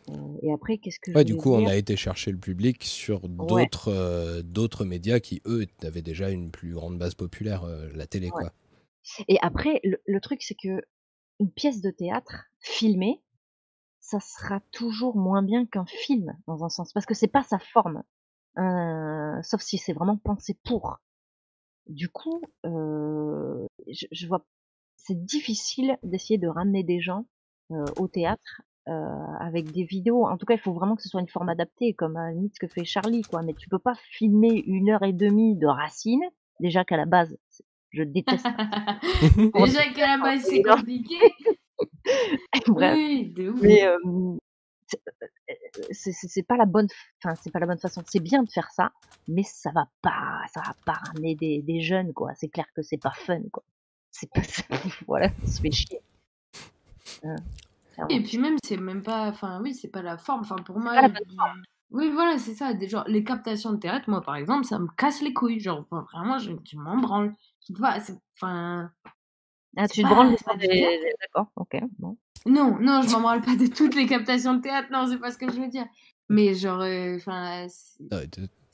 Euh, et après, qu'est-ce que ouais, du coup, on a été chercher le public sur d'autres euh, d'autres médias qui, eux, avaient déjà une plus grande base populaire, euh, la télé, quoi. Et après, le, truc, c'est que une pièce de théâtre filmée, ça sera toujours moins bien qu'un film, dans un sens, parce que c'est pas sa forme. sauf si c'est vraiment pensé pour. Du coup, je, je vois, c'est difficile d'essayer de ramener des gens au théâtre avec des vidéos. En tout cas, il faut vraiment que ce soit une forme adaptée, comme à limite ce que fait Charlie, quoi. Mais tu peux pas filmer une heure et demie de Racine. Déjà qu'à la base, je déteste. Déjà qu'à la base, c'est compliqué. Bref. Oui, de ouf. Mais euh, c'est pas la bonne, enfin c'est pas la bonne façon. C'est bien de faire ça, mais ça va pas, ça va pas ramener des, des jeunes, quoi. C'est clair que c'est pas fun, quoi. C'est pas, voilà, ça se fait chier. Euh, et puis même, c'est même pas. Enfin, oui, c'est pas la forme. Enfin, pour moi. oui, voilà, c'est ça. Des, genre, les captations de théâtre, moi, par exemple, ça me casse les couilles. Genre, vraiment, je, m'en branle. Tu vois, enfin. Ah, tu te branles D'accord, ok, bon. Non, non, je m'en branle pas de toutes les captations de théâtre. Non, c'est pas ce que je veux dire. Mais genre, euh, enfin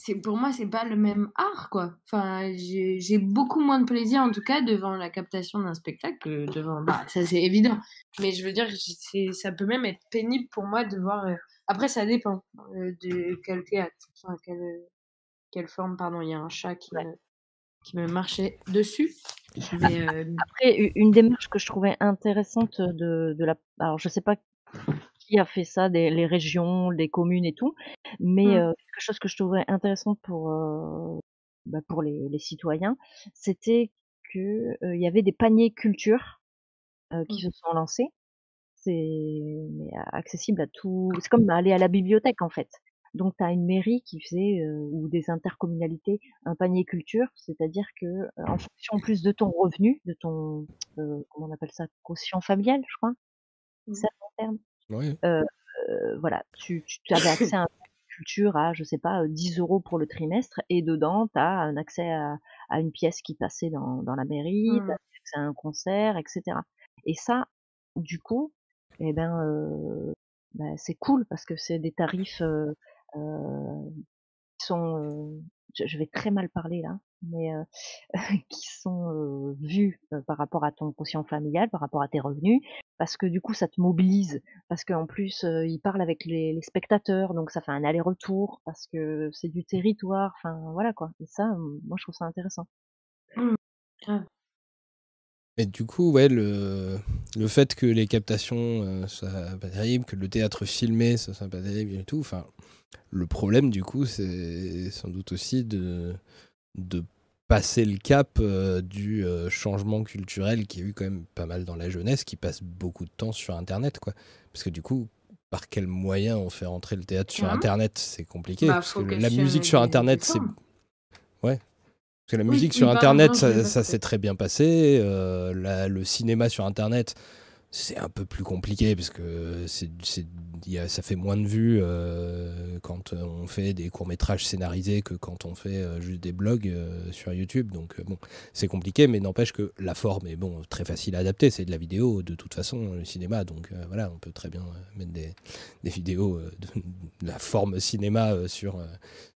c'est pour moi c'est pas le même art quoi. Enfin j'ai beaucoup moins de plaisir en tout cas devant la captation d'un spectacle que devant bah, ça c'est évident. Mais je veux dire ça peut même être pénible pour moi de voir euh, après ça dépend euh, de quel théâtre enfin quelle, quelle forme pardon il y a un chat qui me, qui me marchait dessus. Euh, après une démarche que je trouvais intéressante de, de la alors je sais pas qui a fait ça, des, les régions, les communes et tout. Mais mmh. euh, quelque chose que je trouvais intéressant pour, euh, bah pour les, les, citoyens, c'était qu'il euh, y avait des paniers culture euh, qui mmh. se sont lancés. C'est accessible à tout. C'est comme aller à la bibliothèque en fait. Donc tu as une mairie qui faisait ou des intercommunalités un panier culture, c'est-à-dire que en fonction plus de ton revenu, de ton comment on appelle ça, quotient familial, je crois. Mmh. C'est un terme. Euh, voilà, tu, tu avais accès à un culture à, je sais pas, 10 euros pour le trimestre, et dedans, tu as un accès à, à, une pièce qui passait dans, dans la mairie, mmh. accès à un concert, etc. Et ça, du coup, eh ben, euh, bah, c'est cool parce que c'est des tarifs euh, euh qui sont, je, vais très mal parler là, mais euh, qui sont euh, vus euh, par rapport à ton quotient familial, par rapport à tes revenus, parce que du coup ça te mobilise, parce qu'en plus il parle avec les, spectateurs, donc ça fait un aller-retour, parce que c'est du territoire, enfin voilà quoi. Et ça, moi je trouve ça intéressant. Mmh. Et du coup, ouais, le, le fait que les captations soient pas terribles, que le théâtre filmé ça soit pas terrible et tout, enfin, le problème du coup, c'est sans doute aussi de de passer le cap euh, du euh, changement culturel qui a eu quand même pas mal dans la jeunesse, qui passe beaucoup de temps sur Internet, quoi. Parce que du coup, par quel moyen on fait rentrer le théâtre sur Internet C'est compliqué. Bah, parce que la musique sur Internet, c'est... Ouais. Parce que la musique sur Internet, ça, ça s'est très bien passé. Euh, le cinéma sur Internet, c'est un peu plus compliqué parce que c'est, ça fait moins de vues euh, quand on fait des courts-métrages scénarisés que quand on fait euh, juste des blogs euh, sur YouTube. Donc bon, c'est compliqué, mais n'empêche que la forme est bon, très facile à adapter. C'est de la vidéo de toute façon, le cinéma. Donc voilà, on peut très bien mettre des, des vidéos de, la forme cinéma sur,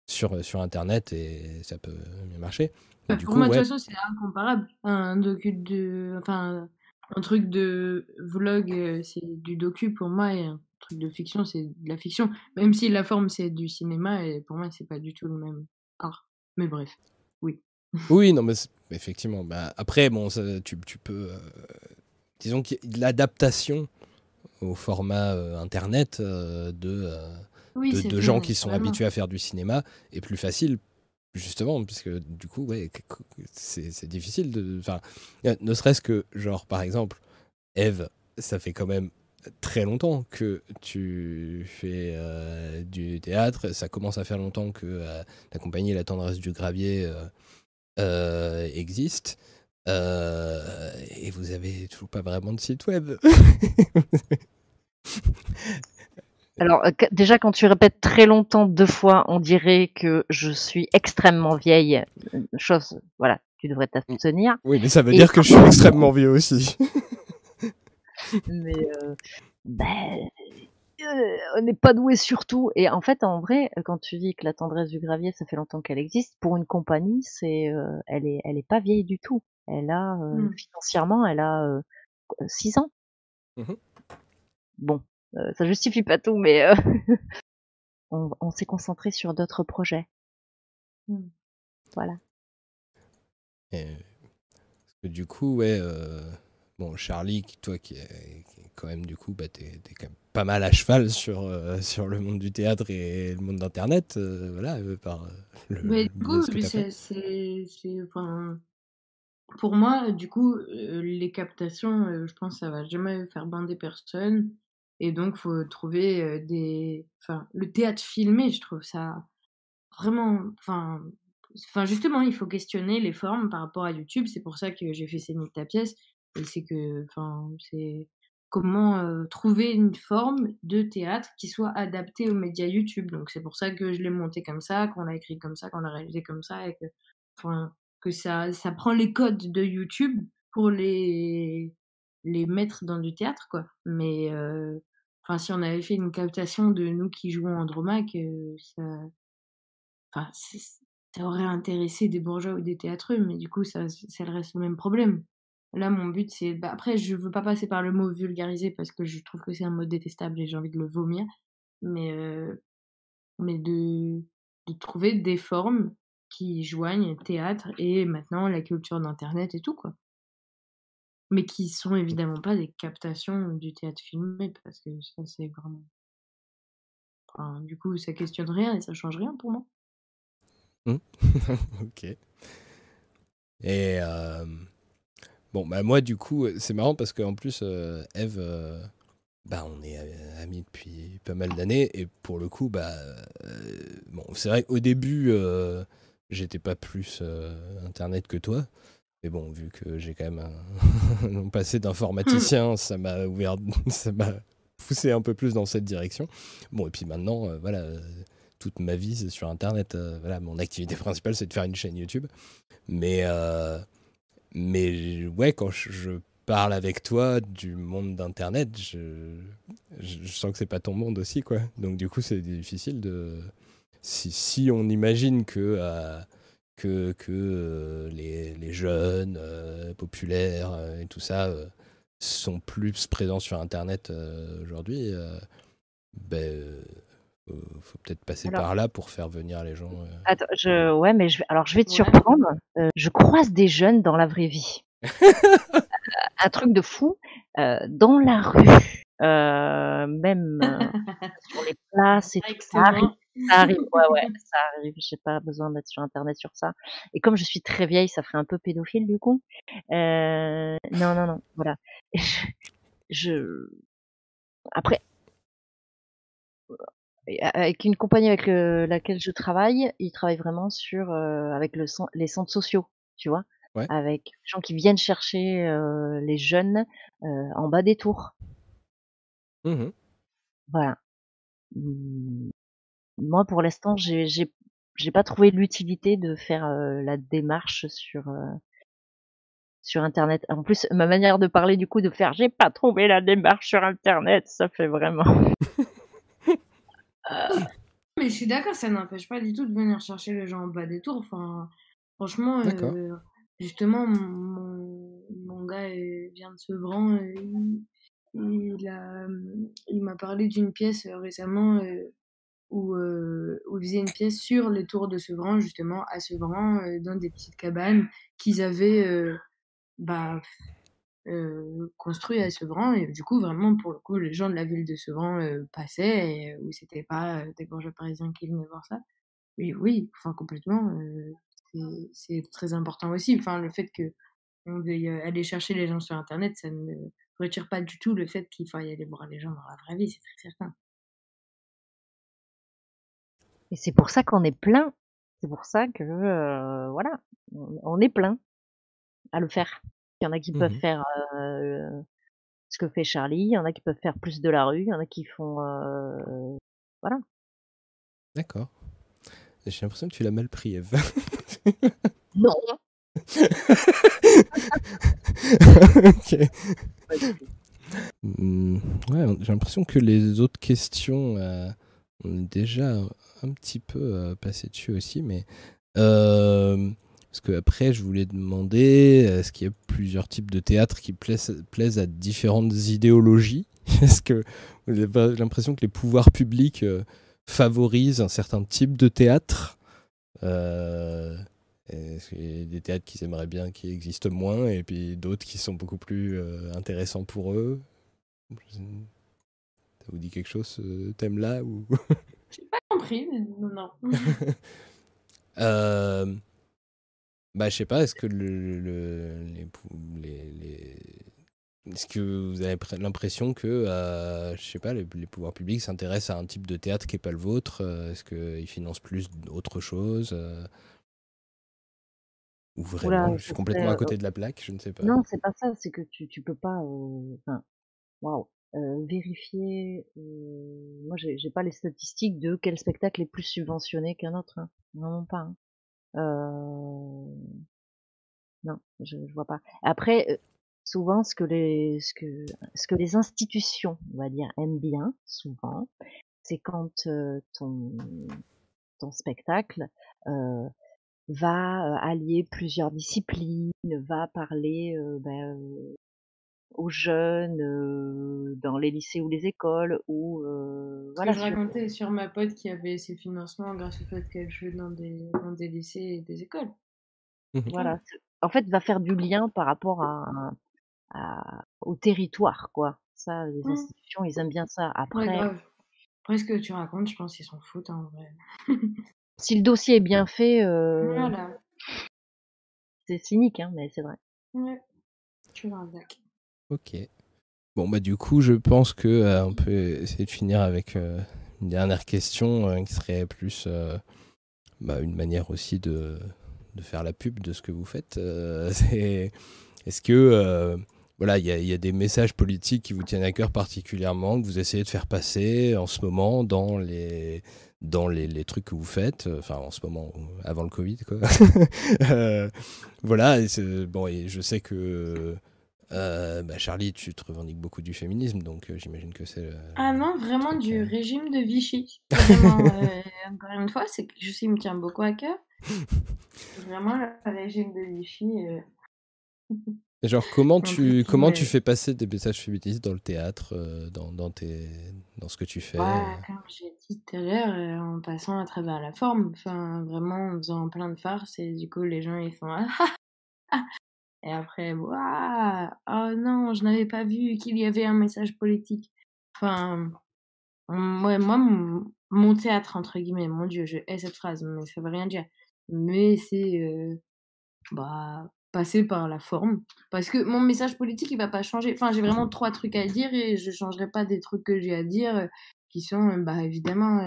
sur, sur Internet et ça peut bien marcher. Bah, du coup, moi, de toute façon, c'est incomparable. Un docu de. Enfin un truc de vlog, euh, c'est du docu pour moi, et un truc de fiction, c'est de la fiction. Même si la forme, c'est du cinéma, et pour moi, c'est pas du tout le même art. Mais bref, oui. Oui, non, mais effectivement. Bah, après, bon, tu, tu, peux. Euh, disons que l'adaptation au format euh, internet de, de, gens qui sont habitués à faire du cinéma est plus facile Justement, puisque du coup, c'est difficile de. Enfin, ne serait-ce que, genre, par exemple, Eve, ça fait quand même très longtemps que tu fais du théâtre. Ça commence à faire longtemps que la compagnie La Tendresse du Gravier existe. et vous avez toujours pas vraiment de site web. Alors, déjà, quand tu répètes très longtemps deux fois, on dirait que je suis extrêmement vieille. Chose, voilà, tu devrais t'abstenir. Oui, mais ça veut dire que je suis extrêmement vieux aussi. mais ben, on n'est pas doué sur tout. Et en fait, en vrai, quand tu dis que la tendresse du gravier, ça fait longtemps qu'elle existe, pour une compagnie, c'est, elle est, elle est pas vieille du tout. Elle a mmh. financièrement, elle a 6 ans. Mmh bon, ça justifie pas tout, mais on, on s'est concentré sur d'autres projets. Mmh. Voilà. Et, parce que du coup, ouais, bon, Charlie, toi qui est, quand même, du coup, bah, t'es, quand même pas mal à cheval sur, euh, sur le monde du théâtre et le monde d'Internet, euh, voilà, euh, par le. Mais du coup, c'est, c'est, enfin, pour moi, du coup, les captations, je pense que ça va jamais faire bander personne. Et donc, faut trouver des. Enfin, le théâtre filmé, je trouve ça vraiment. Enfin, enfin, justement, il faut questionner les formes par rapport à YouTube. C'est pour ça que j'ai fait Scénique ta pièce. C'est que, enfin, c'est comment trouver une forme de théâtre qui soit adaptée aux médias YouTube. Donc c'est pour ça que je l'ai monté comme ça, qu'on l'a écrit comme ça, qu'on l'a réalisé comme ça, et que, enfin, que ça, ça prend les codes de YouTube pour les, les mettre dans du théâtre, quoi. Mais enfin, si on avait fait une captation de nous qui jouons en Dromac, ça, ça aurait intéressé des bourgeois ou des théâtreux, mais du coup, ça, reste le même problème. Là, mon but, c'est. Bah, après, je veux pas passer par le mot vulgariser parce que je trouve que c'est un mot détestable et j'ai envie de le vomir. Mais, euh, de, de trouver des formes qui joignent théâtre et maintenant la culture d'Internet et tout, quoi. Mais qui sont évidemment pas des captations du théâtre filmé parce que ça, c'est vraiment. Du coup, ça questionne rien et ça change rien pour moi. Mmh. ok. Et. Euh... Bon, bah moi, du coup, c'est marrant parce qu'en plus, euh, Eve, euh, bah, on est euh, amis depuis pas mal d'années. Et pour le coup, bah, bon, c'est vrai qu'au début, j'étais pas plus Internet que toi. Mais bon, vu que j'ai quand même un, passé d'informaticien, ça m'a ouvert, ça m'a poussé un peu plus dans cette direction. Bon, et puis maintenant, voilà, toute ma vie, c'est sur Internet. voilà, mon activité principale, c'est de faire une chaîne YouTube. Mais mais ouais, quand je parle avec toi du monde d'Internet, je, je, sens que c'est pas ton monde aussi, quoi. Donc du coup, c'est difficile de... Si, si, on imagine que, euh, que, que euh, les, les, jeunes euh, populaires et tout ça sont plus présents sur Internet aujourd'hui, ben faut, faut peut-être passer par là pour faire venir les gens. Euh. Attends, je, ouais, mais je, alors je vais te surprendre. Euh, je croise des jeunes dans la vraie vie. un truc de fou. Euh, dans la rue, même sur les places et tout, ça. Ça arrive, ouais, ouais, ça arrive. J'ai pas besoin d'être sur internet sur ça. Et comme je suis très vieille, ça ferait un peu pédophile du coup. non, non, non, voilà. je... Après, avec une compagnie avec laquelle je travaille, ils travaillent vraiment sur euh, avec le, les centres sociaux, tu vois, avec les gens qui viennent chercher euh, les jeunes euh, en bas des tours. Mmh voilà. Moi, pour l'instant, j'ai j'ai pas trouvé l'utilité de faire la démarche sur sur internet. En plus, ma manière de parler du coup de faire j'ai pas trouvé la démarche sur internet, ça fait vraiment Mais je suis d'accord, ça n'empêche pas du tout de venir chercher les gens en bas des tours. Enfin, franchement, euh, justement, mon, mon gars vient de Sevran. il, a, il m'a parlé d'une pièce euh, récemment euh, où, où il faisait une pièce sur les tours de Sevran, justement, à Sevran, dans des petites cabanes qu'ils avaient bah, euh, construit à Sevran. Et du coup vraiment pour le coup les gens de la ville de Sevran euh, passaient et, où c'était pas euh, des bourgeois parisiens qui venaient voir ça. Mais oui enfin complètement c'est très important aussi. Enfin le fait que on veuille aller chercher les gens sur Internet, ça ne retire pas du tout le fait qu'il faut aller voir les gens dans la vraie vie, c'est très certain. Et c'est pour ça qu'on est plein. C'est pour ça que, voilà, on est plein à le faire. Il y en a qui peuvent Mmh faire, ce que fait Charlie, il y en a qui peuvent faire plus de la rue, il y en a qui font, voilà. D'accord. J'ai l'impression que tu l'as mal pris, Eve. Non! OK. Mmh, ouais, j'ai l'impression que les autres questions, euh, on est déjà un petit peu euh, passé dessus aussi, mais euh, parce que après, je voulais demander, est-ce qu'il y a plusieurs types de théâtre qui plaisent, plaisent à différentes idéologies? Est-ce que vous avez pas l'impression que les pouvoirs publics favorisent un certain type de théâtre? Est-ce qu'il y a des théâtres qui aimeraient bien qui existent moins et puis d'autres qui sont beaucoup plus intéressants pour eux? Ça vous dit quelque chose ce thème-là ou... J'ai pas compris, mais non. euh, bah, je sais pas, est-ce que le, le les, les, les... Est-ce que vous avez l'impression que, euh, je sais pas, les, les pouvoirs publics s'intéressent à un type de théâtre qui n'est pas le vôtre Est-ce qu'ils financent plus d'autres choses ou vraiment, je suis complètement à côté de la plaque, je ne sais pas. Non, c'est pas ça, c'est que tu, tu peux pas. Enfin, waouh. Vérifier. moi, j'ai pas les statistiques de quel spectacle est plus subventionné qu'un autre. Hein. Non, pas. Hein. Non, je, je vois pas. Après, souvent, ce que les ce que ce que les institutions, on va dire, aiment bien, souvent, c'est quand ton ton spectacle va allier plusieurs disciplines, va parler ben, aux jeunes dans les lycées ou les écoles ou voilà. je racontais sur ma pote qui avait ses financements grâce au fait qu'elle jouait dans des, dans des lycées et des écoles. Mmh voilà. En fait, va faire du lien par rapport à, à au territoire, quoi. Ça, les mmh. institutions, ils aiment bien ça. Après. Ouais, Après, ce que tu racontes, je pense qu'ils s'en foutent en vrai. Si le dossier est bien fait, euh, c'est cynique, hein, mais c'est vrai. Ouais. Je suis Ok. Bon, bah du coup, je pense que euh, on peut essayer de finir avec euh, une dernière question qui serait plus bah, une manière aussi de, de, faire la pub de ce que vous faites. Est-ce que voilà, il y, a des messages politiques qui vous tiennent à cœur particulièrement, que vous essayez de faire passer en ce moment dans les, dans les, les, trucs que vous faites, euh, enfin en ce moment, avant le Covid, quoi? euh, voilà, bon, et je sais que euh, bah Charlie, tu te revendiques beaucoup du féminisme, donc euh, j'imagine que c'est. ah non, vraiment du régime de Vichy. Vraiment, encore une fois, c'est que je sais, il me tient beaucoup à cœur. Vraiment, le régime de Vichy. Genre, comment tu, comment tu fais passer des messages féministes dans le théâtre, euh, dans, dans, tes, dans ce que tu fais ouais, Comme j'ai dit tout à l'heure, euh, en passant à travers la forme, enfin, vraiment en faisant plein de farces, et du coup, les gens, ils font ah, ah, ah Et après, waouh, oh non, je n'avais pas vu qu'il y avait un message politique. Enfin, ouais, moi, mon, théâtre, entre guillemets, mon Dieu, je hais cette phrase, mais ça veut rien dire. Mais c'est. Euh, bah passer par la forme. Parce que mon message politique, il va pas changer. Enfin, j'ai vraiment trois trucs à dire et je changerai pas des trucs que j'ai à dire euh, qui sont, euh, bah, évidemment,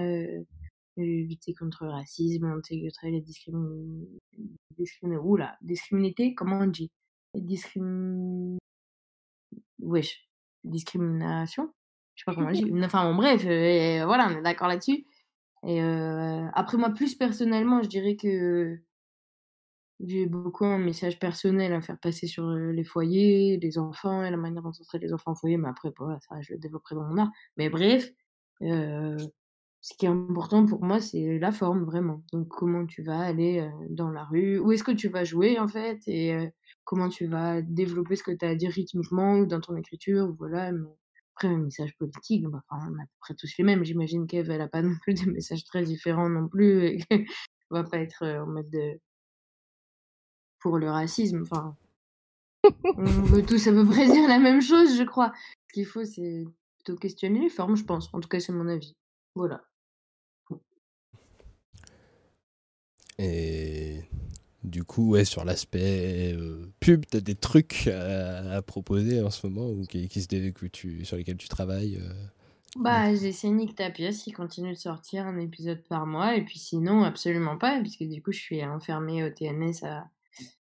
lutter contre le racisme, intégrer les discrimin... discrimin... Oula, discriminité, comment on dit Wesh, discrimination? Je sais pas comment dit. Enfin, bon, bref, voilà, on est d'accord là-dessus. Et après, moi, plus personnellement, je dirais que j'ai beaucoup un message personnel à faire passer sur les foyers, les enfants et la manière dont on traite les enfants au foyer, mais après, voilà, ça, je le développerai dans mon art. Mais bref, euh, ce qui est important pour moi, c'est la forme, vraiment. Donc, comment tu vas aller dans la rue, où est-ce que tu vas jouer, en fait, et comment tu vas développer ce que tu as à dire rythmiquement ou dans ton écriture, voilà. Après, mes messages politiques, bah, on a à peu près tous les mêmes. J'imagine qu'Eve, elle a pas non plus des messages très différents non plus, et va pas être en mode de pour le racisme. Enfin, on veut tous à peu près dire la même chose, je crois. Ce qu'il faut, c'est plutôt questionner les formes, je pense. En tout cas, c'est mon avis. Voilà. Et du coup, ouais, sur l'aspect euh, pub, tu as des trucs à, proposer en ce moment ou qui, qui se, que tu, sur lesquels tu travailles bah, j'essaie Nick Tapias, il continue de sortir un épisode par mois, et puis sinon, absolument pas, puisque du coup, je suis enfermée au TNS à,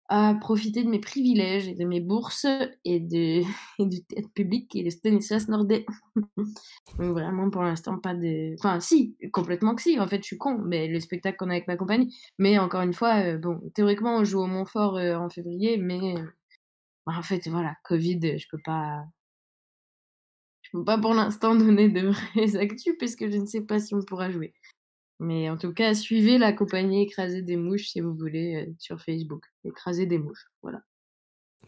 à profiter de mes privilèges et de mes bourses et, de, et du théâtre public et de Stanislas Nordet. Donc vraiment pour l'instant pas de... Enfin si, complètement que si, en fait je suis con, mais le spectacle qu'on a avec ma compagnie. Mais encore une fois, euh, bon, théoriquement on joue au Montfort euh, en février, mais bah, en fait voilà, Covid, je peux pas... Je peux pas pour l'instant donner de vraies actus parce que je ne sais pas si on pourra jouer. Mais en tout cas, suivez la compagnie Écraser des mouches si vous voulez euh, sur Facebook. Écraser des mouches, voilà.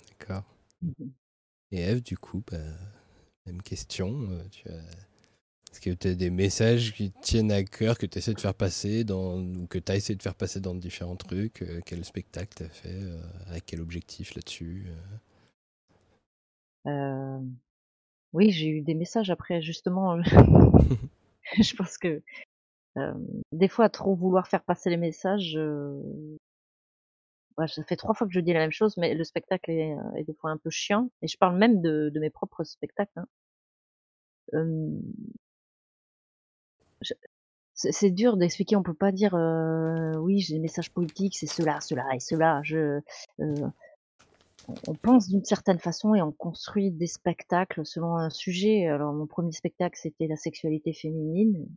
D'accord. Mmh Et Eve, du coup, bah, même question. Euh, Est-ce que tu as des messages qui tiennent à cœur, que tu essaies de faire passer, dans... ou que tu as essayé de faire passer dans différents trucs euh, Quel spectacle tu as fait Avec quel objectif là-dessus Oui, j'ai eu des messages après, justement. je pense que des fois, trop vouloir faire passer les messages, ça fait trois fois que je dis la même chose, mais le spectacle est, est des fois un peu chiant. Et je parle même de, de mes propres spectacles. Hein. c'est dur d'expliquer. On peut pas dire oui, j'ai des messages politiques, c'est cela, cela et cela. Je, on pense d'une certaine façon et on construit des spectacles selon un sujet. Alors mon premier spectacle c'était la sexualité féminine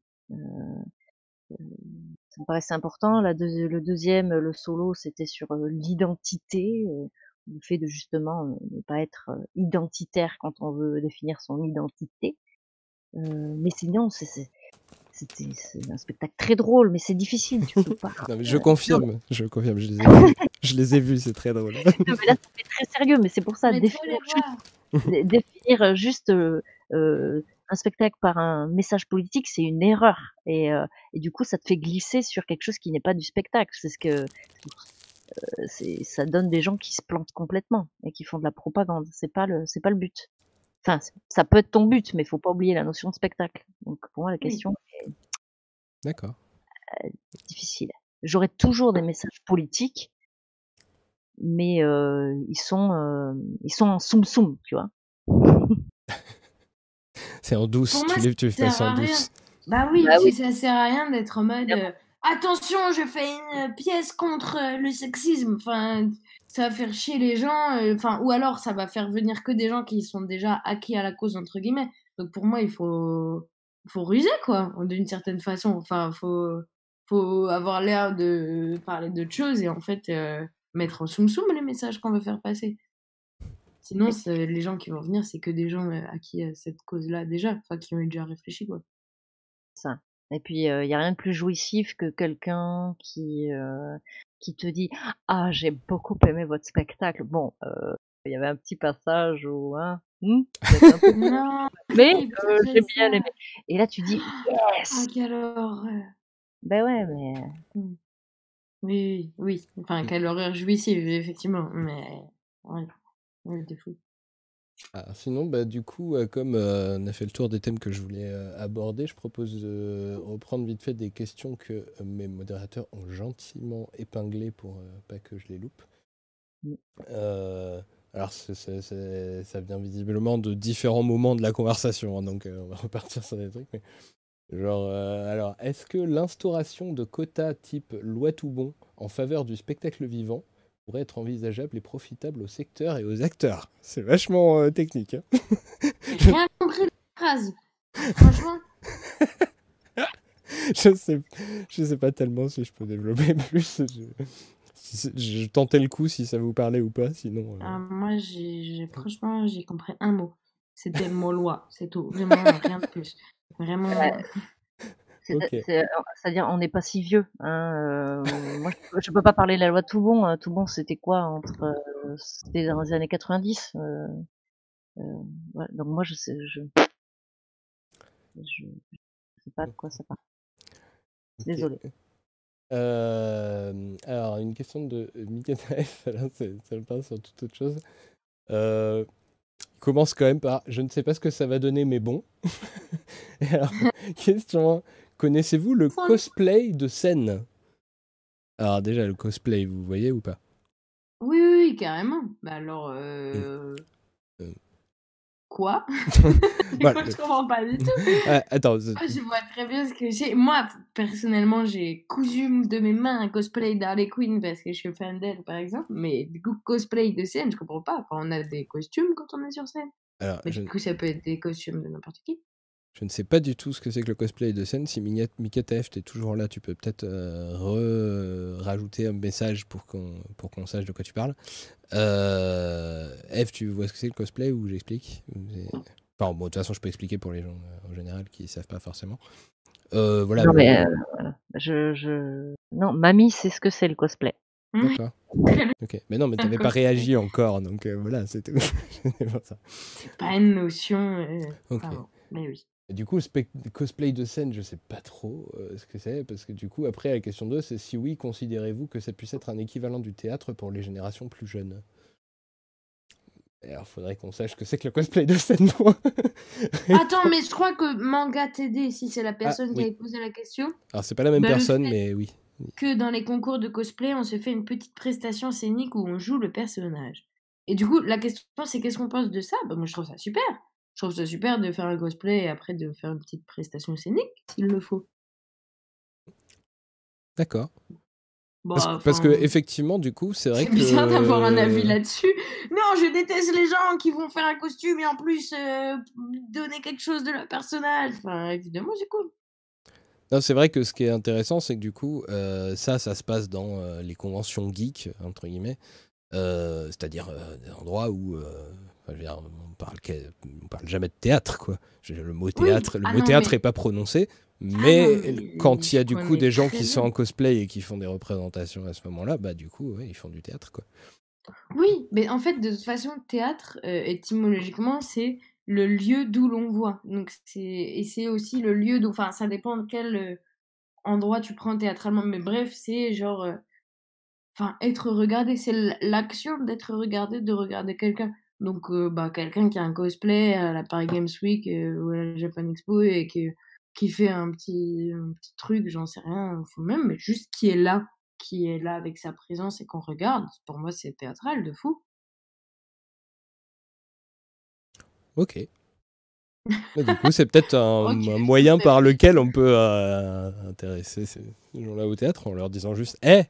ça me paraissait important. La le deuxième, le solo, c'était sur euh, l'identité, euh, le fait de justement euh, ne pas être identitaire quand on veut définir son identité. mais sinon, c'est c'était un spectacle très drôle, mais c'est difficile, tu peux pas. non, mais je confirme, je confirme, je les ai vus, je les ai vus, c'est très drôle. non, mais là, c'est très sérieux, mais c'est pour ça, définir juste, définir juste euh, un spectacle par un message politique, c'est une erreur. Et, euh, et, du coup, ça te fait glisser sur quelque chose qui n'est pas du spectacle. C'est ce que euh, ça donne des gens qui se plantent complètement et qui font de la propagande. C'est pas le, c'est pas le but. Enfin, ça peut être ton but, mais il faut pas oublier la notion de spectacle. Donc pour moi, la question est D'accord. Euh, difficile. J'aurai toujours des messages politiques, mais euh, ils sont, euh, ils sont en soum soum, tu vois. C'est en douce. tu, fais ça en douce. Bah oui, bah ça sert à rien d'être en mode euh, attention, je fais une pièce contre euh, le sexisme. Enfin, ça va faire chier les gens. Euh, enfin, ou alors ça va faire venir que des gens qui sont déjà acquis à la cause entre guillemets. Donc pour moi, il faut faut ruser quoi, d'une certaine façon. Enfin, faut faut avoir l'air de parler d'autre chose et en fait mettre en soum soum les messages qu'on veut faire passer. Sinon, les gens qui vont venir, c'est que des gens à qui cette cause-là déjà, enfin qui ont déjà réfléchi quoi. Ça. Et puis il y a rien de plus jouissif que quelqu'un qui qui te dit ah j'ai beaucoup aimé votre spectacle. Bon, il y avait un petit passage où hein, hmm, mais j'ai bien aimé. Et là tu dis yes. Ah quelle horreur. Ben ouais mais. Mmh. Oui oui enfin mmh. quelle horreur jouissive effectivement mais ah, sinon, bah, du coup, euh, comme euh, on a fait le tour des thèmes que je voulais euh, aborder, je propose de reprendre vite fait des questions que mes modérateurs ont gentiment épinglées pour pas que je les loupe. Mm. alors, ça vient visiblement de différents moments de la conversation, hein, donc on va repartir sur des trucs. Mais... Genre, alors, est-ce que l'instauration de quotas type loi tout bon en faveur du spectacle vivant pourrait être envisageable et profitable au secteur et aux acteurs. C'est vachement euh, technique. Hein. J'ai rien compris de la phrase. Franchement. je sais, je sais pas tellement si je peux développer plus. Je, je tentais le coup si ça vous parlait ou pas, sinon. Euh. Ah, moi, j'ai, franchement, j'ai compris un mot. C'était le mot loi, c'est tout. Vraiment, rien de plus. Vraiment. C'est-à-dire, on n'est pas si vieux. Hein, euh, moi, je ne peux pas parler de la loi Toubon. Hein. Toubon, c'était quoi entre euh, C'était dans les années 90. Euh, donc moi, je sais, je, je, sais pas de quoi ça parle. Désolé. alors, une question de Mikanaef, ça me parle sur toute autre chose. Euh, commence quand même par Je ne sais pas ce que ça va donner, mais bon. alors, question Connaissez-vous le cosplay de scène? Alors déjà, le cosplay, vous voyez ou pas? Oui, carrément. Bah alors, euh... Euh. Quoi? Voilà. Je comprends pas du tout. Ah, attends, Ah, je vois très bien ce que c'est. Moi, personnellement, j'ai cousu de mes mains un cosplay d'Harley Quinn parce que je suis fan d'elle, par exemple. Mais du coup, cosplay de scène, je comprends pas. Enfin, on a des costumes quand on est sur scène. alors, Mais je, du coup, ça peut être des costumes de n'importe qui. Je ne sais pas du tout ce que c'est que le cosplay de scène. Si Mika TF, t'es toujours là, tu peux peut-être euh, rajouter un message pour qu'on pour qu'on sache de quoi tu parles. Euh, Eve, tu vois ce que c'est le cosplay ou j'explique? Enfin, bon, de toute façon, je peux expliquer pour les gens euh, en général qui ne savent pas forcément. Euh, voilà. Non, mais euh, voilà. Je, je... Non, mamie, c'est ce que c'est le cosplay. D'accord. Ok. Mais non, mais t'avais pas réagi encore, donc euh, voilà, c'est tout. C'est pas une notion. euh, Ok. Mais oui. Et du coup, cosplay de scène, je sais pas trop euh, ce que c'est, parce que du coup, après, la question 2, c'est si oui, considérez-vous que ça puisse être un équivalent du théâtre pour les générations plus jeunes? Alors, faudrait qu'on sache ce que c'est que le cosplay de scène, moi. Attends, mais je crois que Manga TD, si c'est la personne qui oui. avait posé la question, Alors, c'est pas la même Bah, personne, mais oui. que dans les concours de cosplay, on se fait une petite prestation scénique où on joue le personnage. Et du coup, la question, c'est qu'est-ce qu'on pense de ça? Bah, Moi, je trouve ça super. Je trouve ça super de faire un cosplay et après de faire une petite prestation scénique, s'il le faut. D'accord. Parce, parce que, enfin, effectivement, du coup, c'est vrai C'est que. bizarre d'avoir un avis là-dessus. Non, je déteste les gens qui vont faire un costume et en plus euh, donner quelque chose de leur personnage. Enfin, évidemment, c'est cool. Non, c'est vrai que ce qui est intéressant, c'est que du coup, euh, ça, ça se passe dans euh, les conventions geeks, entre guillemets, c'est-à-dire des endroits où enfin, je veux dire, on parle, on parle jamais de théâtre, quoi. Je veux dire, le mot théâtre, le Ah mot non, théâtre mais- est pas prononcé, non, mais quand il y a du coup des gens qui sont en cosplay et qui font des représentations à ce moment-là, bah du coup, ouais, ils font du théâtre, quoi. Oui, mais en fait, de toute façon, théâtre, euh, étymologiquement, c'est le lieu d'où l'on voit. Donc, c'est et c'est aussi le lieu d'où. Enfin, ça dépend de quel euh, endroit tu prends théâtralement. Mais bref, c'est genre. euh, Enfin, être regardé, c'est l'action d'être regardé, de regarder quelqu'un. Donc, euh, bah, quelqu'un qui a un cosplay à la Paris Games Week euh, ou à la Japan Expo et qui, qui fait un petit, un petit truc, j'en sais rien, enfin, même, mais juste qui est là, qui est là avec sa présence et qu'on regarde, pour moi, c'est théâtral de fou. Ok. Mais du coup, c'est peut-être un, moyen par lequel on peut euh, intéresser ces gens-là au théâtre en leur disant juste Hé,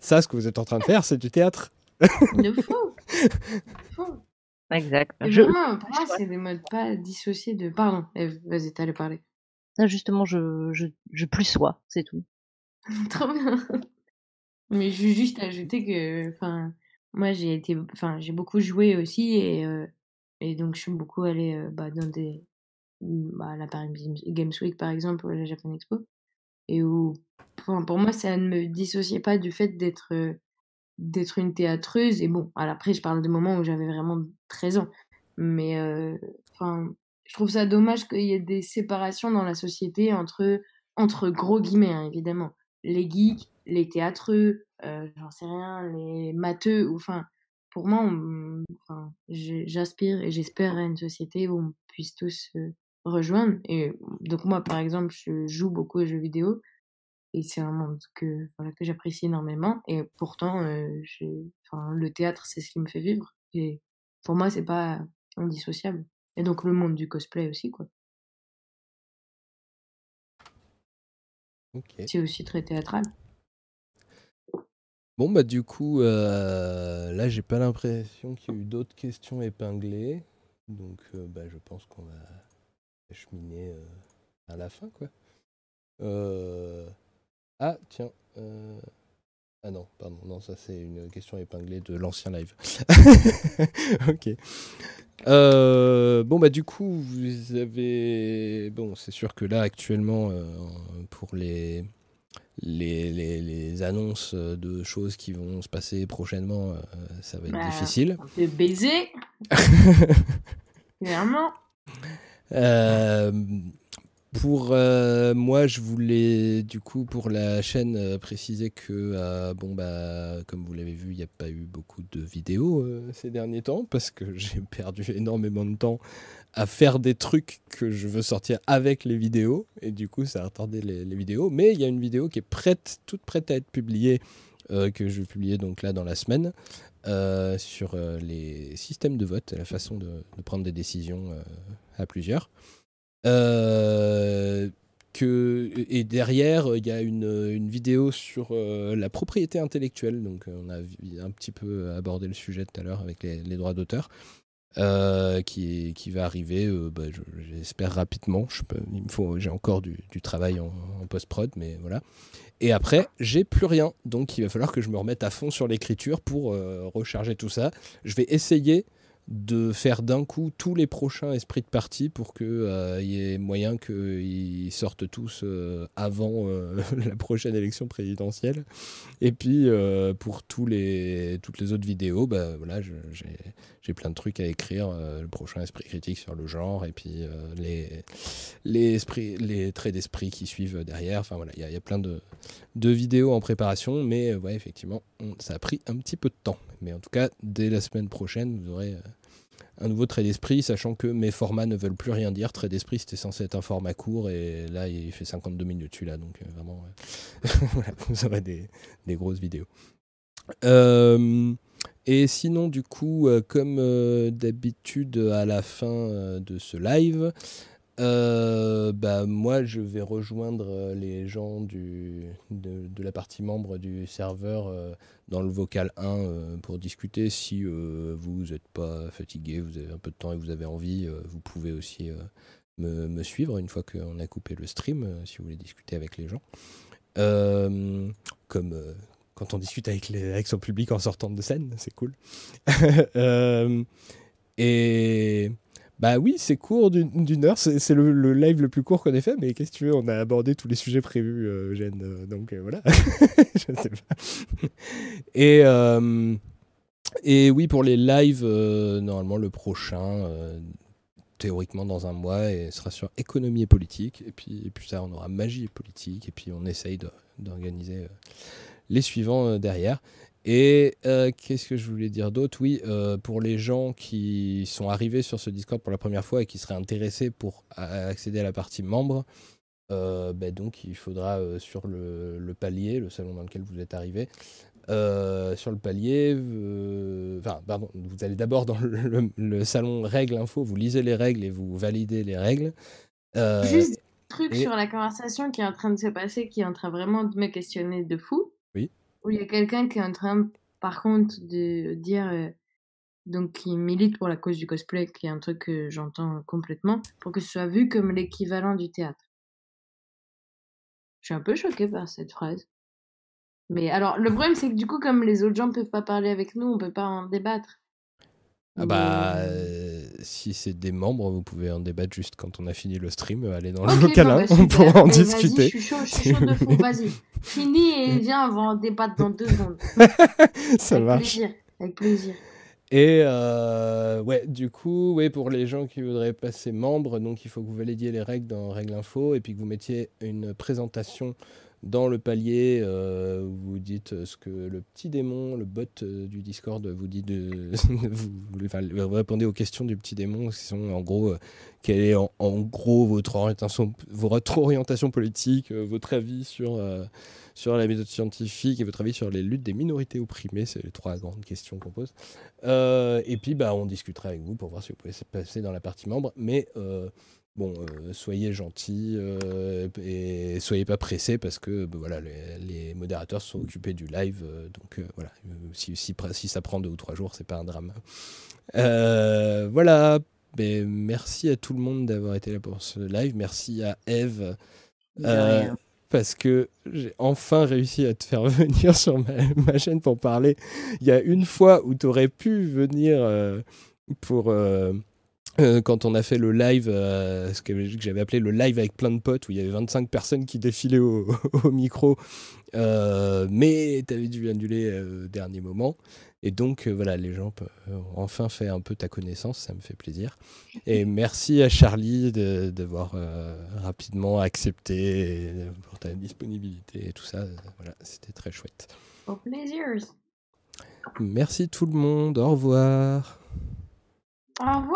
ça, ce que vous êtes en train de faire, c'est du théâtre. De fou. De fou. Exact. Je, pour moi, c'est des modes pas dissociés de. Pardon, Eve, vas-y, t'allais parler. ça, justement, je, je, je plus sois, c'est tout. Trop bien. Mais je veux juste ajouter que, enfin, moi j'ai été, enfin, j'ai beaucoup joué aussi et, euh, et donc je suis beaucoup allée euh, bah, dans des, bah, la Paris Games- Week par exemple ou la Japan Expo et où, enfin, pour moi ça ne me dissociait pas du fait d'être, euh, d'être une théâtreuse et bon, après je parle des moments où j'avais vraiment 13 ans, mais euh, enfin, je trouve ça dommage qu'il y ait des séparations dans la société entre, entre gros guillemets hein, évidemment les geeks, les théâtreux, euh, j'en sais rien, les matheux, ou enfin, pour moi, j'aspire et j'espère à une société où on puisse tous se rejoindre. Et donc moi, par exemple, je joue beaucoup aux jeux vidéo et c'est un monde que voilà que j'apprécie énormément. Et pourtant, euh, enfin, le théâtre, c'est ce qui me fait vivre. Et pour moi, c'est pas indissociable. Et donc le monde du cosplay aussi, quoi. C'est aussi très théâtral. Bon, bah, du coup, euh, là, j'ai pas l'impression qu'il y a eu d'autres questions épinglées. Donc, euh, bah, je pense qu'on va cheminer à la fin, quoi. Euh, Ah, tiens. euh, Ah non, pardon, non, ça c'est une question épinglée de l'ancien live. ok. Euh, bon, bah, du coup, vous avez. Bon, c'est sûr que là, actuellement, euh, pour les les, les, les annonces de choses qui vont se passer prochainement, euh, ça va être Bah, difficile. De baiser, clairement. Euh, pour euh, moi, je voulais du coup pour la chaîne euh, préciser que euh, bon bah comme vous l'avez vu, il n'y a pas eu beaucoup de vidéos ces derniers temps parce que j'ai perdu énormément de temps à faire des trucs que je veux sortir avec les vidéos et du coup ça a retardé les, vidéos. Mais il y a une vidéo qui est prête, toute prête à être publiée que je vais publier donc là dans la semaine. sur les systèmes de vote, la façon de, prendre des décisions à plusieurs. Que, et derrière, il y a une, vidéo sur la propriété intellectuelle. Donc, on a un petit peu abordé le sujet tout à l'heure avec les droits d'auteur. Euh, qui, qui, va arriver, euh, bah, j'espère rapidement. Il me j'ai encore du, travail en, post-prod, mais voilà. Et après, j'ai plus rien, donc il va falloir que je me remette à fond sur l'écriture pour euh, recharger tout ça. Je vais essayer de faire d'un coup tous les prochains esprits de parti pour qu'il euh, y ait moyen qu'ils sortent tous euh, avant euh, la prochaine élection présidentielle. Et puis pour tous les, toutes les autres vidéos, bah, voilà, j'ai plein de trucs à écrire. le prochain esprit critique sur le genre et puis les, les, esprits, les traits d'esprit qui suivent derrière. Enfin voilà, il y, a plein de, de vidéos en préparation, mais ouais, effectivement, ça a pris un petit peu de temps. Mais en tout cas, dès la semaine prochaine, vous aurez un nouveau trait d'esprit, sachant que mes formats ne veulent plus rien dire. Trait d'esprit, c'était censé être un format court, et là, il fait 52 minutes celui-là, donc euh, vraiment, vous aurez des, grosses vidéos. Euh, et sinon, du coup, euh, comme d'habitude, à la fin de ce live, euh, bah, moi, je vais rejoindre euh, les gens du, de, la partie membre du serveur euh, dans le vocal 1 pour discuter. Si vous n'êtes pas fatigué, vous avez un peu de temps et vous avez envie, vous pouvez aussi me, me, suivre une fois qu'on a coupé le stream, si vous voulez discuter avec les gens. comme quand on discute avec, son public en sortant de scène, c'est cool. et bah oui, c'est court d'une heure. C'est le, live le plus court qu'on ait fait, mais qu'est-ce que tu veux On a abordé tous les sujets prévus, euh, euh donc euh, voilà. Je sais pas. Et, euh, et oui, pour les lives, normalement le prochain, théoriquement dans un mois, et sera sur économie et politique. Et puis, et puis ça, on aura magie et politique. Et puis on essaye d'organiser les suivants derrière. Et euh, qu'est-ce que je voulais dire d'autre? Oui, euh, pour les gens qui sont arrivés sur ce Discord pour la première fois et qui seraient intéressés pour accéder à la partie membre, euh, ben donc il faudra sur le, palier, le salon dans lequel vous êtes arrivé, sur le palier, enfin, pardon, vous allez d'abord dans le, salon règles info, vous lisez les règles et vous validez les règles. Juste un truc sur la conversation qui est en train de se passer, qui est en train vraiment de me questionner de fou. Où il y a quelqu'un qui est en train, par contre, de dire, euh, donc qui milite pour la cause du cosplay, qui est un truc que j'entends complètement, pour que ce soit vu comme l'équivalent du théâtre. Je suis un peu choquée par cette phrase. Mais alors, le problème, c'est que du coup, comme les autres gens peuvent pas parler avec nous, on peut pas en débattre. Ah bah, euh, si c'est des membres, vous pouvez en débattre juste quand on a fini le stream, aller dans le local, bah, on pourra en discuter. Je suis chaud, je suis chaud de vas-y. Fini et viens, on va en débattre dans deux secondes. Ça avec marche. Plaisir, avec plaisir. Et euh, ouais, du coup, ouais, pour les gens qui voudraient passer membre, donc il faut que vous validiez les règles dans Règles Info et puis que vous mettiez une présentation dans le palier, euh, vous dites ce que le petit démon, le bot euh, du Discord vous dit de. vous, répondez aux questions du petit démon, qui sont en gros, euh, quelle est en, gros votre orientation, votre orientation politique, votre avis sur, sur la méthode scientifique et votre avis sur les luttes des minorités opprimées. C'est les trois grandes questions qu'on pose. et puis, bah, on discutera avec vous pour voir si vous pouvez passer dans la partie membre. Mais bon, euh, soyez gentils euh, et soyez pas pressés parce que bah, voilà, les, modérateurs sont occupés du live. Euh, donc voilà, si, si, ça prend deux ou trois jours, c'est pas un drame. voilà, ben, merci à tout le monde d'avoir été là pour ce live. Merci à Eve. parce que j'ai enfin réussi à te faire venir sur ma, chaîne pour parler. Il y a une fois où tu aurais pu venir pour euh, quand on a fait le live, euh, ce que j'avais appelé le live avec plein de potes, où il y avait 25 personnes qui défilaient au, micro, euh, mais tu avais dû annuler au dernier moment. Et donc, voilà, les gens ont enfin fait un peu ta connaissance, ça me fait plaisir. Et merci à Charlie d'avoir rapidement accepté pour ta disponibilité et tout ça. Voilà, c'était très chouette. Au plaisir. Merci tout le monde, au revoir. Au revoir.